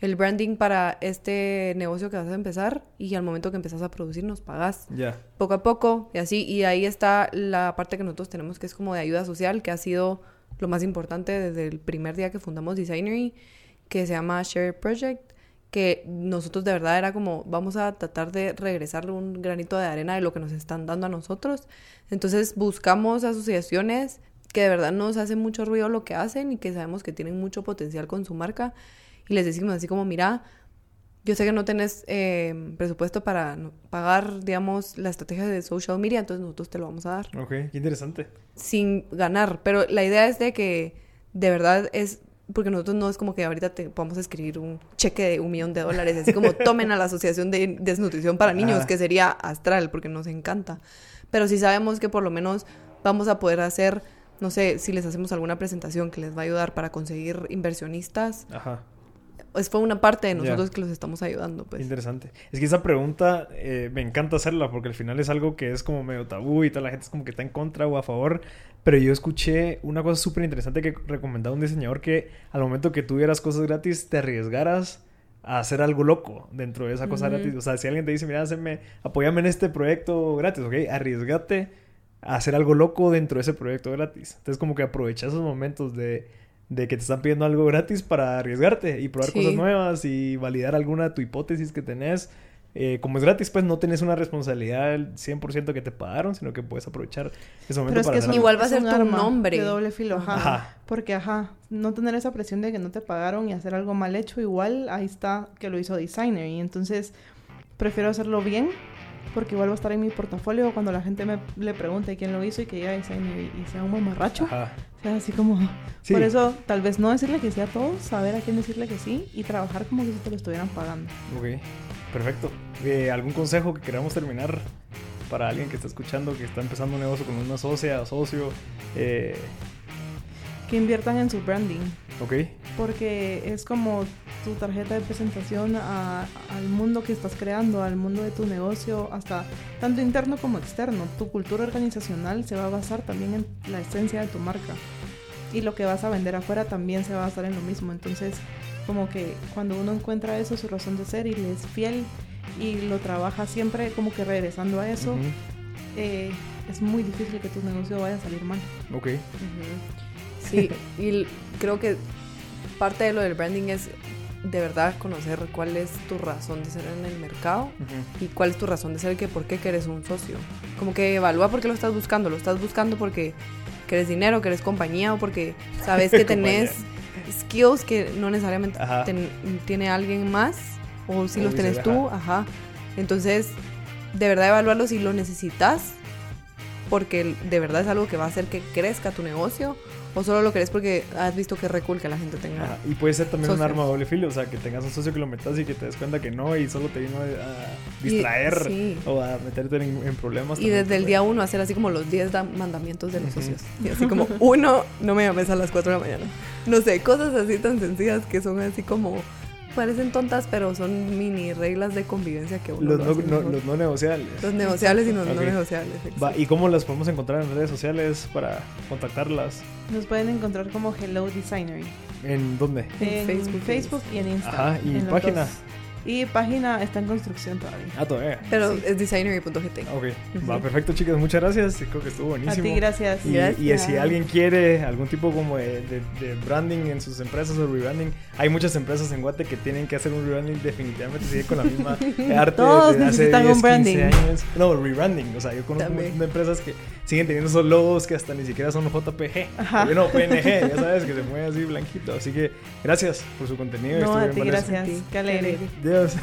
el branding para este negocio que vas a empezar y al momento que empezás a producir nos pagas Ajá. Ya. poco a poco y así. Y ahí está la parte que nosotros tenemos que es como de ayuda social, que ha sido lo más importante desde el primer día que fundamos Designery, que se llama Share Project, que nosotros de verdad era como, vamos a tratar de regresarle un granito de arena de lo que nos están dando a nosotros. Entonces buscamos asociaciones que de verdad nos hacen mucho ruido lo que hacen y que sabemos que tienen mucho potencial con su marca. Y les decimos así como, mira, yo sé que no tenés eh, presupuesto para pagar, digamos, la estrategia de social media, entonces nosotros te lo vamos a dar Ok, qué interesante. sin ganar. Pero la idea es de que de verdad es, porque nosotros no es como que ahorita te podamos escribir un cheque de un millón de dólares, así como tomen a la Asociación de Desnutrición para Niños, Ajá. que sería astral, porque nos encanta. Pero sí sabemos que por lo menos vamos a poder hacer, no sé, si les hacemos alguna presentación que les va a ayudar para conseguir inversionistas, Ajá. pues fue una parte de nosotros que los estamos ayudando, pues. Interesante. Es que esa pregunta eh, me encanta hacerla porque al final es algo que es como medio tabú y toda la gente es como que está en contra o a favor. Pero yo escuché una cosa súper interesante que recomendaba un diseñador que al momento que tuvieras cosas gratis te arriesgaras a hacer algo loco dentro de esa cosa gratis. O sea, si alguien te dice, mira, haceme, apóyame en este proyecto gratis, ¿ok? Arriesgate a hacer algo loco dentro de ese proyecto gratis. Entonces como que aprovecha esos momentos de, de que te están pidiendo algo gratis para arriesgarte y probar Sí. cosas nuevas y validar alguna de tu hipótesis que tenés. Eh, como es gratis, pues no tenés una responsabilidad del 100% que te pagaron, sino que puedes aprovechar ese momento Pero es para que es. Igual va a ser un tu arma nombre. De doble filo, ajá. Ajá. Porque, ajá, no tener esa presión de que no te pagaron y hacer algo mal hecho, igual ahí está que lo hizo Designer. Y entonces prefiero hacerlo bien, porque igual va a estar en mi portafolio cuando la gente me le pregunte quién lo hizo y que diga Designer y, y sea un mamarracho. Ajá. O sea, así como... Sí. Por eso, tal vez no decirle que sí a todos, saber a quién decirle que sí y trabajar como que si te lo estuvieran pagando. Ok, perfecto. Eh, ¿Algún consejo que queramos terminar para alguien que está escuchando, que está empezando un negocio con una socia o socio? Eh, Que inviertan en su branding. ok, Porque es como tu tarjeta de presentación a- al mundo que estás creando, al mundo de tu negocio, hasta tanto interno como externo. Tu cultura organizacional se va a basar también en la esencia de tu marca. Y lo que vas a vender afuera también se va a basar en lo mismo. Entonces, como que cuando uno encuentra eso, su razón de ser y le es fiel y lo trabaja siempre como que regresando a eso, eh, es muy difícil que tu negocio vaya a salir mal. ok. Sí, y creo que parte de lo del branding es de verdad conocer cuál es tu razón de ser en el mercado y cuál es tu razón de ser que por qué quieres un socio. Como que evalúa por qué lo estás buscando. Lo estás buscando porque quieres dinero, quieres compañía o porque sabes que tenés skills que no necesariamente ten- tiene alguien más o si O los tenés viceversa. tú, ajá. Entonces, de verdad evaluarlo si lo necesitas porque de verdad es algo que va a hacer que crezca tu negocio o solo lo querés porque has visto que es re cool que la gente tenga. Ajá, Y puede ser también un arma de doble filo, o sea, que tengas un socio que lo metas y que te des cuenta que no y solo te vino a Y- distraer sí. o a meterte en, en problemas. Y desde el puede- día uno hacer así como los 10 da- mandamientos de los socios. Y así como, uno, no me llames a las 4 de la mañana. No sé, cosas así tan sencillas que son así como parecen tontas, pero son mini reglas de convivencia que uno Los lo no, no- los no negociables. Los negociables y los no negociables. Va, exacto. ¿Y cómo las podemos encontrar en redes sociales para contactarlas? Nos pueden encontrar como Hello Designery. ¿En dónde? En Facebook y Facebook y en Instagram. Ajá, ¿y en página? Y página está en construcción todavía. Ah, todavía. Pero Sí. es designery.gt. Ok, Ujú. va perfecto chicas, muchas gracias, creo que estuvo A buenísimo. ti, gracias. Y, si alguien quiere algún tipo como de, de- de branding en sus empresas o rebranding, hay muchas empresas en Guate que tienen que hacer un rebranding definitivamente, sigue con la misma arte Todos de hace necesitan 10, un 15 branding. años. No, rebranding, o sea, yo conozco un También. montón de empresas que siguen teniendo esos logos que hasta ni siquiera son JPG, Ajá. no, PNG, ya sabes, que se mueve así blanquito. Así que gracias por su contenido. No, a ti, gracias. Qué alegre. Adiós.